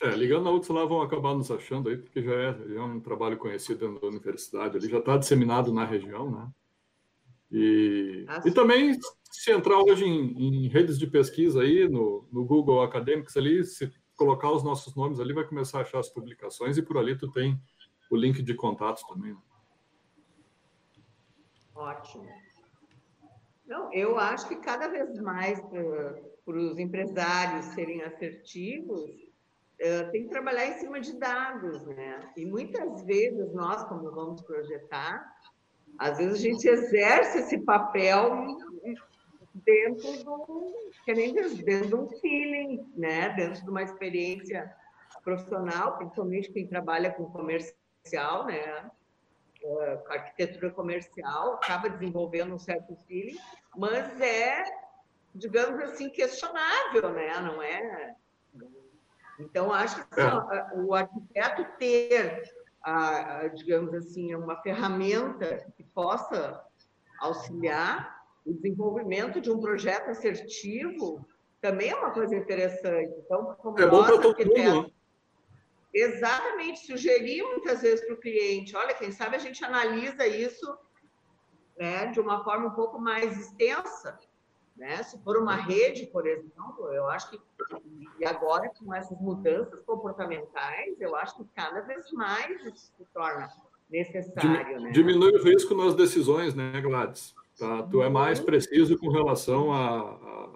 É, ligando na UX lá vão acabar nos achando aí, porque já é, já é um trabalho conhecido dentro da universidade, ali já está disseminado na região, né? E, ah, e também, se entrar hoje em, em, redes de pesquisa aí, no, no Google Academics ali, se colocar os nossos nomes ali, vai começar a achar as publicações e por ali tu tem o link de contatos também. Né? Ótimo. Não, eu acho que cada vez mais para os empresários serem assertivos, tem que trabalhar em cima de dados, né? E muitas vezes nós, como vamos projetar, às vezes a gente exerce esse papel dentro do, dentro de um feeling, né? Dentro de uma experiência profissional, principalmente quem trabalha com comercial, né? Uh, arquitetura comercial, acaba desenvolvendo um certo feeling, mas é, digamos assim, questionável, né? Não é. Então, acho que assim, é. o arquiteto ter, a, a, digamos assim, uma ferramenta que possa auxiliar o desenvolvimento de um projeto assertivo também é uma coisa interessante. Então, como é bom para todo mundo. Né? Exatamente, sugerir muitas vezes para o cliente, olha, quem sabe a gente analisa isso né, de uma forma um pouco mais extensa. Né? Se for uma rede, por exemplo, eu acho que, e agora com essas mudanças comportamentais, eu acho que cada vez mais isso se torna necessário. Né? Diminui o risco nas decisões, né, Gladys? Tá? Tu é mais preciso com relação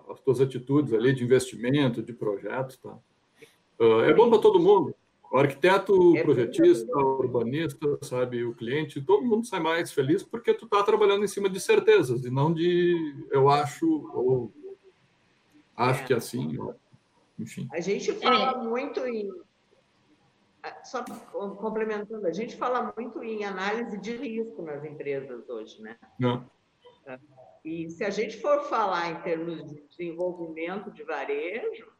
às tuas atitudes ali de investimento, de projeto. Tá? Uh, é bom para todo mundo. O arquiteto, é projetista, urbanista, sabe, o cliente, todo mundo sai mais feliz porque tu está trabalhando em cima de certezas e não de eu acho ou acho é. que é assim, ou, enfim. A gente fala é. muito em só complementando, a gente fala muito em análise de risco nas empresas hoje, né? Não. E se a gente for falar em termos de desenvolvimento de varejo,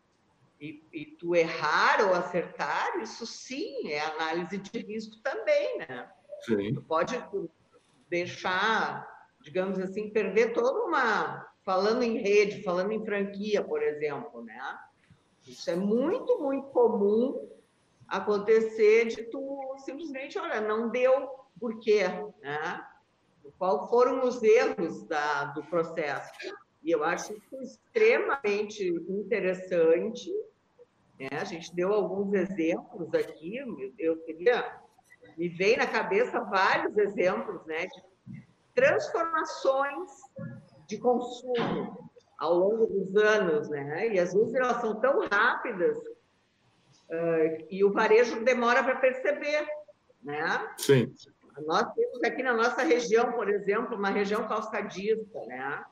e, e, tu errar ou acertar, isso sim é análise de risco também, né? Sim. Tu pode deixar, digamos assim, perder toda uma. Falando em rede, falando em franquia, por exemplo, né? Isso é muito, muito comum acontecer de tu simplesmente, olha, não deu por quê, né? Qual foram os erros da, do processo? E eu acho isso extremamente interessante é, a gente deu alguns exemplos aqui, eu queria, me veio na cabeça vários exemplos né, de transformações de consumo ao longo dos anos, né? E às vezes elas são tão rápidas uh, e o varejo demora para perceber, né? Sim. Nós temos aqui na nossa região, por exemplo, uma região calçadista, né?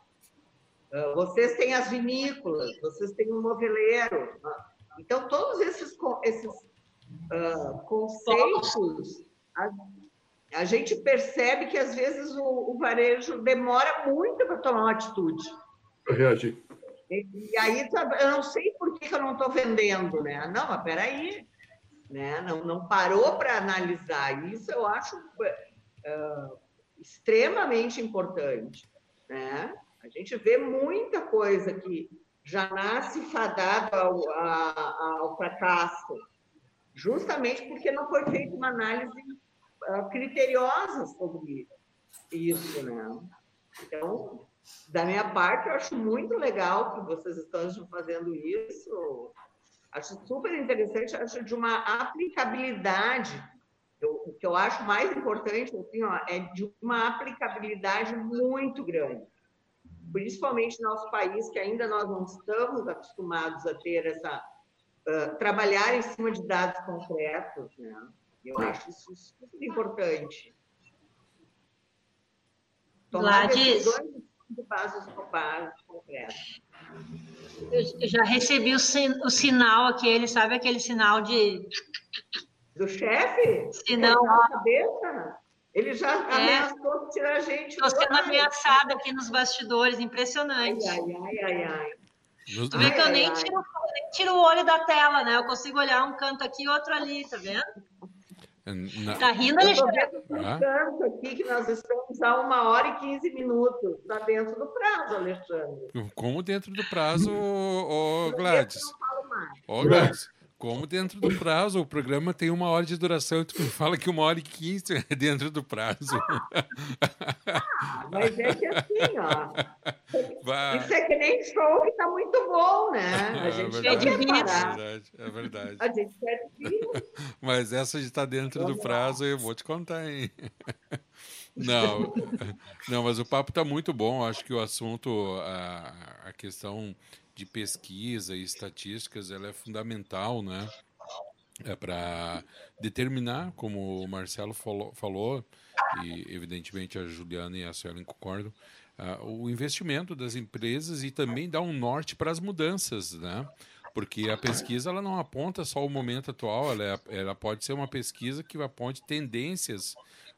Uh, vocês têm as vinícolas, vocês têm o moveleiro, então, todos esses, esses uh, conceitos, a, a, gente percebe que, às vezes, o, o varejo demora muito para tomar uma atitude. Para reagir. E, e, aí, eu não sei por que, eu não estou vendendo, né? Não, mas peraí, né? não, não parou para analisar. Isso eu acho uh, extremamente importante, né? A gente vê muita coisa que já nasce fadado ao, ao fracasso, justamente porque não foi feita uma análise uh, criteriosa sobre isso, né? Então, da minha parte, eu acho muito legal que vocês estão fazendo isso. Acho super interessante, acho de uma aplicabilidade. Eu, o que eu acho mais importante assim, ó, é de uma aplicabilidade muito grande principalmente no nosso país, que ainda nós não estamos acostumados a ter essa. Uh, trabalhar em cima de dados concretos, né? Eu acho isso super importante. Tomar Gladys, de bases concretos. Eu já recebi o, sin, o sinal aquele, sabe aquele sinal de. Do chefe? Sinal. Na cabeça? Ele já é. ameaçou tirar a gente. Estou sendo ameaçada aqui nos bastidores, impressionante. Ai, ai, ai, ai. Tu vê que eu nem tiro, nem tiro o olho da tela, né? Eu consigo olhar um canto aqui e outro ali, tá vendo? Na... Tá rindo, Alexandre? Eu estou vendo um canto aqui que nós estamos a uma hora e quinze minutos. Está dentro do prazo, Alexandre. Como dentro do prazo, ô, Gladys? Ô, Gladys. Como dentro do prazo? O programa tem uma hora de duração, tu me fala que uma hora e quinze é dentro do prazo. Ah, mas é que assim, ó. Isso é que nem show que tá muito bom, né? A é gente é, verdade, é verdade, é verdade. A gente quer Mas essa de estar tá dentro Vamos do prazo, lá. eu vou te contar, hein? Não, não, mas o papo está muito bom. Acho que o assunto, a, a questão de pesquisa e estatísticas, ela é fundamental, né? É para determinar, como o Marcelo falou, falou, e evidentemente a Juliana e a Suelen concordam, uh, o investimento das empresas e também dar um norte para as mudanças, né? Porque a pesquisa ela não aponta só o momento atual, ela, é, ela pode ser uma pesquisa que aponte tendências,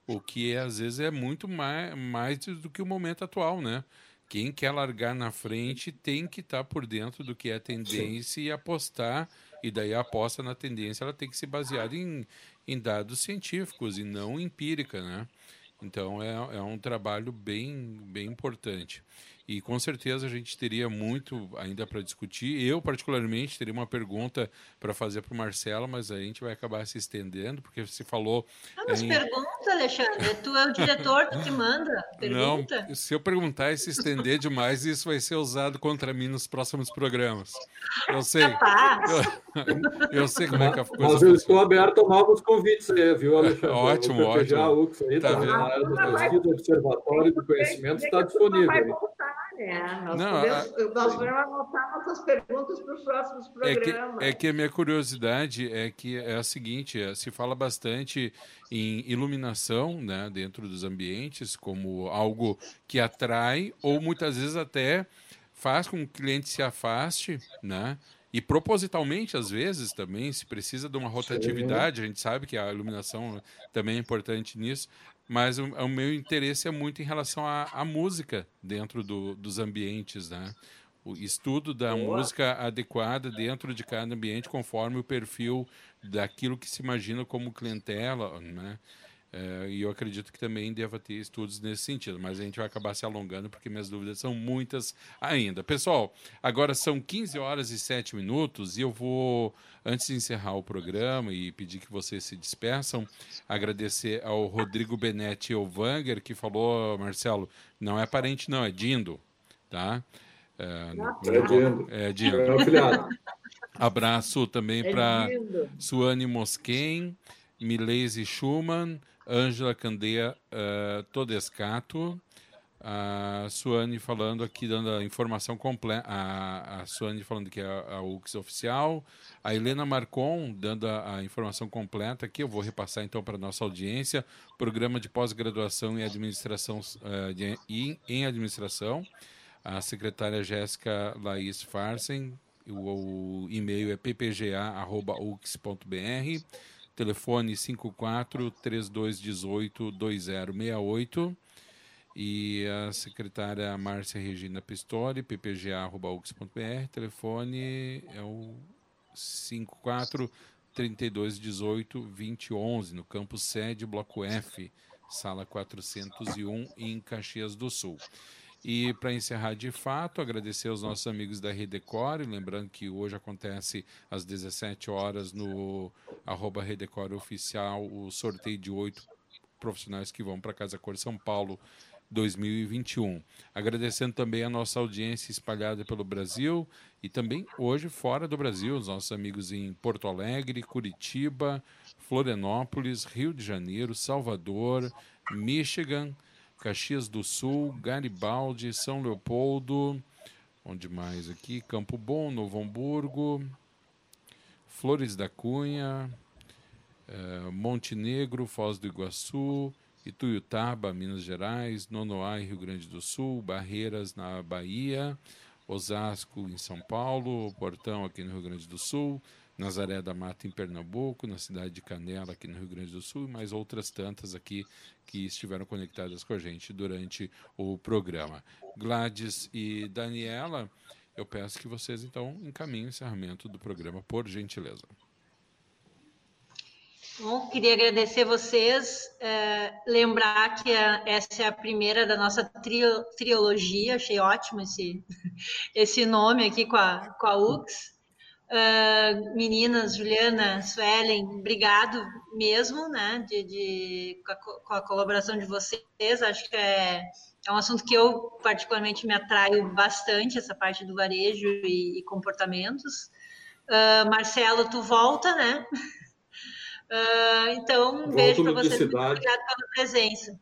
o que é, às vezes é muito mais, mais do que o momento atual, né? Quem quer largar na frente tem que estar tá por dentro do que é tendência Sim. e apostar. E daí a aposta na tendência ela tem que ser baseada em, em dados científicos e não empírica, né? Então é, é um trabalho bem, bem importante. E com certeza a gente teria muito ainda para discutir. Eu, particularmente, teria uma pergunta para fazer para o Marcelo, mas a gente vai acabar se estendendo, porque você falou. Não, mas em... pergunta, Alexandre. Tu é o diretor que te manda. Pergunta. Não, se eu perguntar e se estender demais, isso vai ser usado contra mim nos próximos programas. Eu sei. Eu, eu sei como é que a coisa. Mas eu estou aberto a novos convites aí, viu, Alexandre? ótimo, ótimo. O UX aí, tá, tá na área do Observatório do Conhecimento, está disponível né? Nós, não, podemos, a... nós vamos anotar nossas perguntas para os próximos programas. É que, é que a minha curiosidade é que é a seguinte: é, se fala bastante em iluminação né, dentro dos ambientes como algo que atrai ou muitas vezes até faz com que o cliente se afaste, né? E propositalmente, às vezes, também, se precisa de uma rotatividade, a gente sabe que a iluminação também é importante nisso, mas o, o, meu interesse é muito em relação à, música dentro do, dos ambientes, né? O estudo da Boa. música adequada dentro de cada ambiente conforme o perfil daquilo que se imagina como clientela, né? É, e eu acredito que também deva ter estudos nesse sentido, mas a gente vai acabar se alongando porque minhas dúvidas são muitas ainda. Pessoal, agora são 15 horas e 7 minutos e eu vou, antes de encerrar o programa e pedir que vocês se despeçam, agradecer ao Rodrigo Benetti Elvanger, que falou, Marcelo, não é parente, não, é Dindo, tá? É, é Dindo. É Dindo. É Abraço também é para Suane Mosquen, Milese Schumann. Ângela Candeia uh, Todescato, a Suane falando aqui, dando a informação completa, a, Suane falando que é a, a UX oficial, a Helena Marcon dando a, a informação completa aqui, eu vou repassar então para a nossa audiência, programa de pós-graduação em administração, uh, de, em, em, administração, a secretária Jéssica Laís Farsen, o, o e-mail é ppga.ux.br, telefone 54 3218 2068 e a secretária Márcia Regina Pistori, ppga.ux.br, telefone é o 54 3218 2011, no campus sede, bloco F, sala 401, em Caxias do Sul. E para encerrar de fato, agradecer aos nossos amigos da Redecore, lembrando que hoje acontece às 17 horas no arroba Oficial o sorteio de oito profissionais que vão para Casa Cor São Paulo 2021. Agradecendo também a nossa audiência espalhada pelo Brasil e também hoje fora do Brasil, os nossos amigos em Porto Alegre, Curitiba, Florianópolis, Rio de Janeiro, Salvador, Michigan, Caxias do Sul, Garibaldi, São Leopoldo, onde mais aqui? Campo Bom, Novo Hamburgo, Flores da Cunha, eh, Montenegro, Foz do Iguaçu, Ituiutaba, Minas Gerais, Nonoá, Rio Grande do Sul, Barreiras, na Bahia, Osasco, em São Paulo, Portão, aqui no Rio Grande do Sul, Nazaré da Mata, em Pernambuco, na cidade de Canela, aqui no Rio Grande do Sul, e mais outras tantas aqui que estiveram conectadas com a gente durante o programa. Gladys e Daniela, eu peço que vocês então encaminhem o encerramento do programa, por gentileza. Bom, queria agradecer vocês, é, lembrar que a, essa é a primeira da nossa trilogia, achei ótimo esse, esse nome aqui com a, com a UX. Uh, meninas, Juliana, Suelen, obrigado mesmo, né, de, de com, a, com, a, colaboração de vocês. Acho que é, é um assunto que eu particularmente me atraio bastante, essa parte do varejo e, e comportamentos. Uh, Marcelo, tu volta, né? Uh, então, um beijo para vocês. Obrigado pela presença.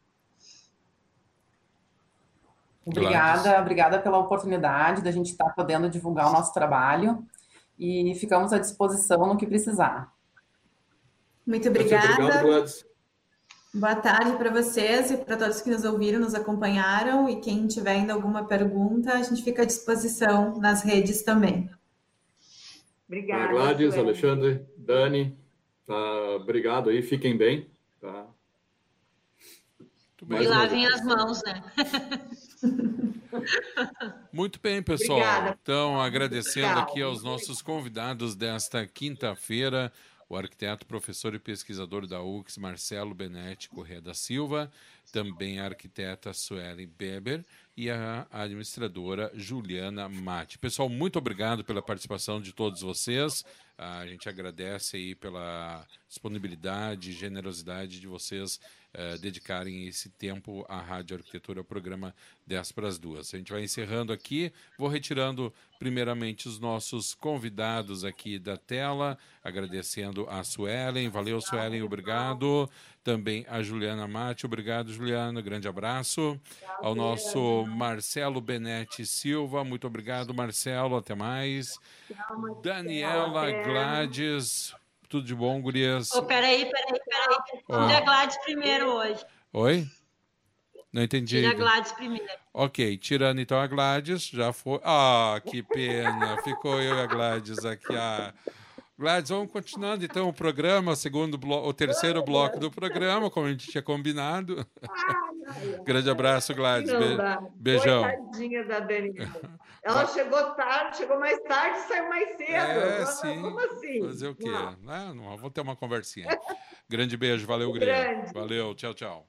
Obrigada, obrigada pela oportunidade da gente estar podendo divulgar o nosso trabalho e ficamos à disposição no que precisar. Muito obrigada. Obrigado, Boa tarde para vocês e para todos que nos ouviram, nos acompanharam e quem tiver ainda alguma pergunta, a gente fica à disposição nas redes também. Obrigada. Gladys, Alexandre, Dani, tá, obrigado aí, fiquem bem. Tá. E lavem as mãos, né? Muito bem, pessoal. Obrigada. Então, agradecendo aqui aos nossos convidados desta quinta-feira, o arquiteto, professor e pesquisador da UX, Marcelo Benetti Corrêa da Silva, também a arquiteta Suelen Beber e a administradora Juliana Mate. Pessoal, muito obrigado pela participação de todos vocês. A gente agradece aí pela disponibilidade e generosidade de vocês uh, dedicarem esse tempo à Rádio Arquitetura, ao programa 10 para as duas. A gente vai encerrando aqui, vou retirando primeiramente os nossos convidados aqui da tela, agradecendo a Suelen, valeu Suelen, obrigado. Também a Juliana Mate, obrigado Juliana, grande abraço. Ao nosso Marcelo Benetti Silva, muito obrigado Marcelo, até mais. Daniela Gladys, tudo de bom, gurias? Oh, peraí, peraí, peraí. Tira a Gladys primeiro hoje. Oi? Não entendi. Tira a Gladys primeiro. Ok, tirando então a Gladys, já foi. Ah, que pena. Ficou eu e a Gladys aqui. Ah. Gladys, vamos continuando então o programa, o segundo bloco, o terceiro bloco do programa, como a gente tinha combinado. Grande abraço, Gladys. Be beijão. Coitadinha da Daniela. Ela chegou tarde, chegou mais tarde e saiu mais cedo. É, sim. Como assim? Fazer o quê? Não. Ah, não, vamos ter uma conversinha. Grande beijo, valeu, Grande. Valeu, tchau, tchau.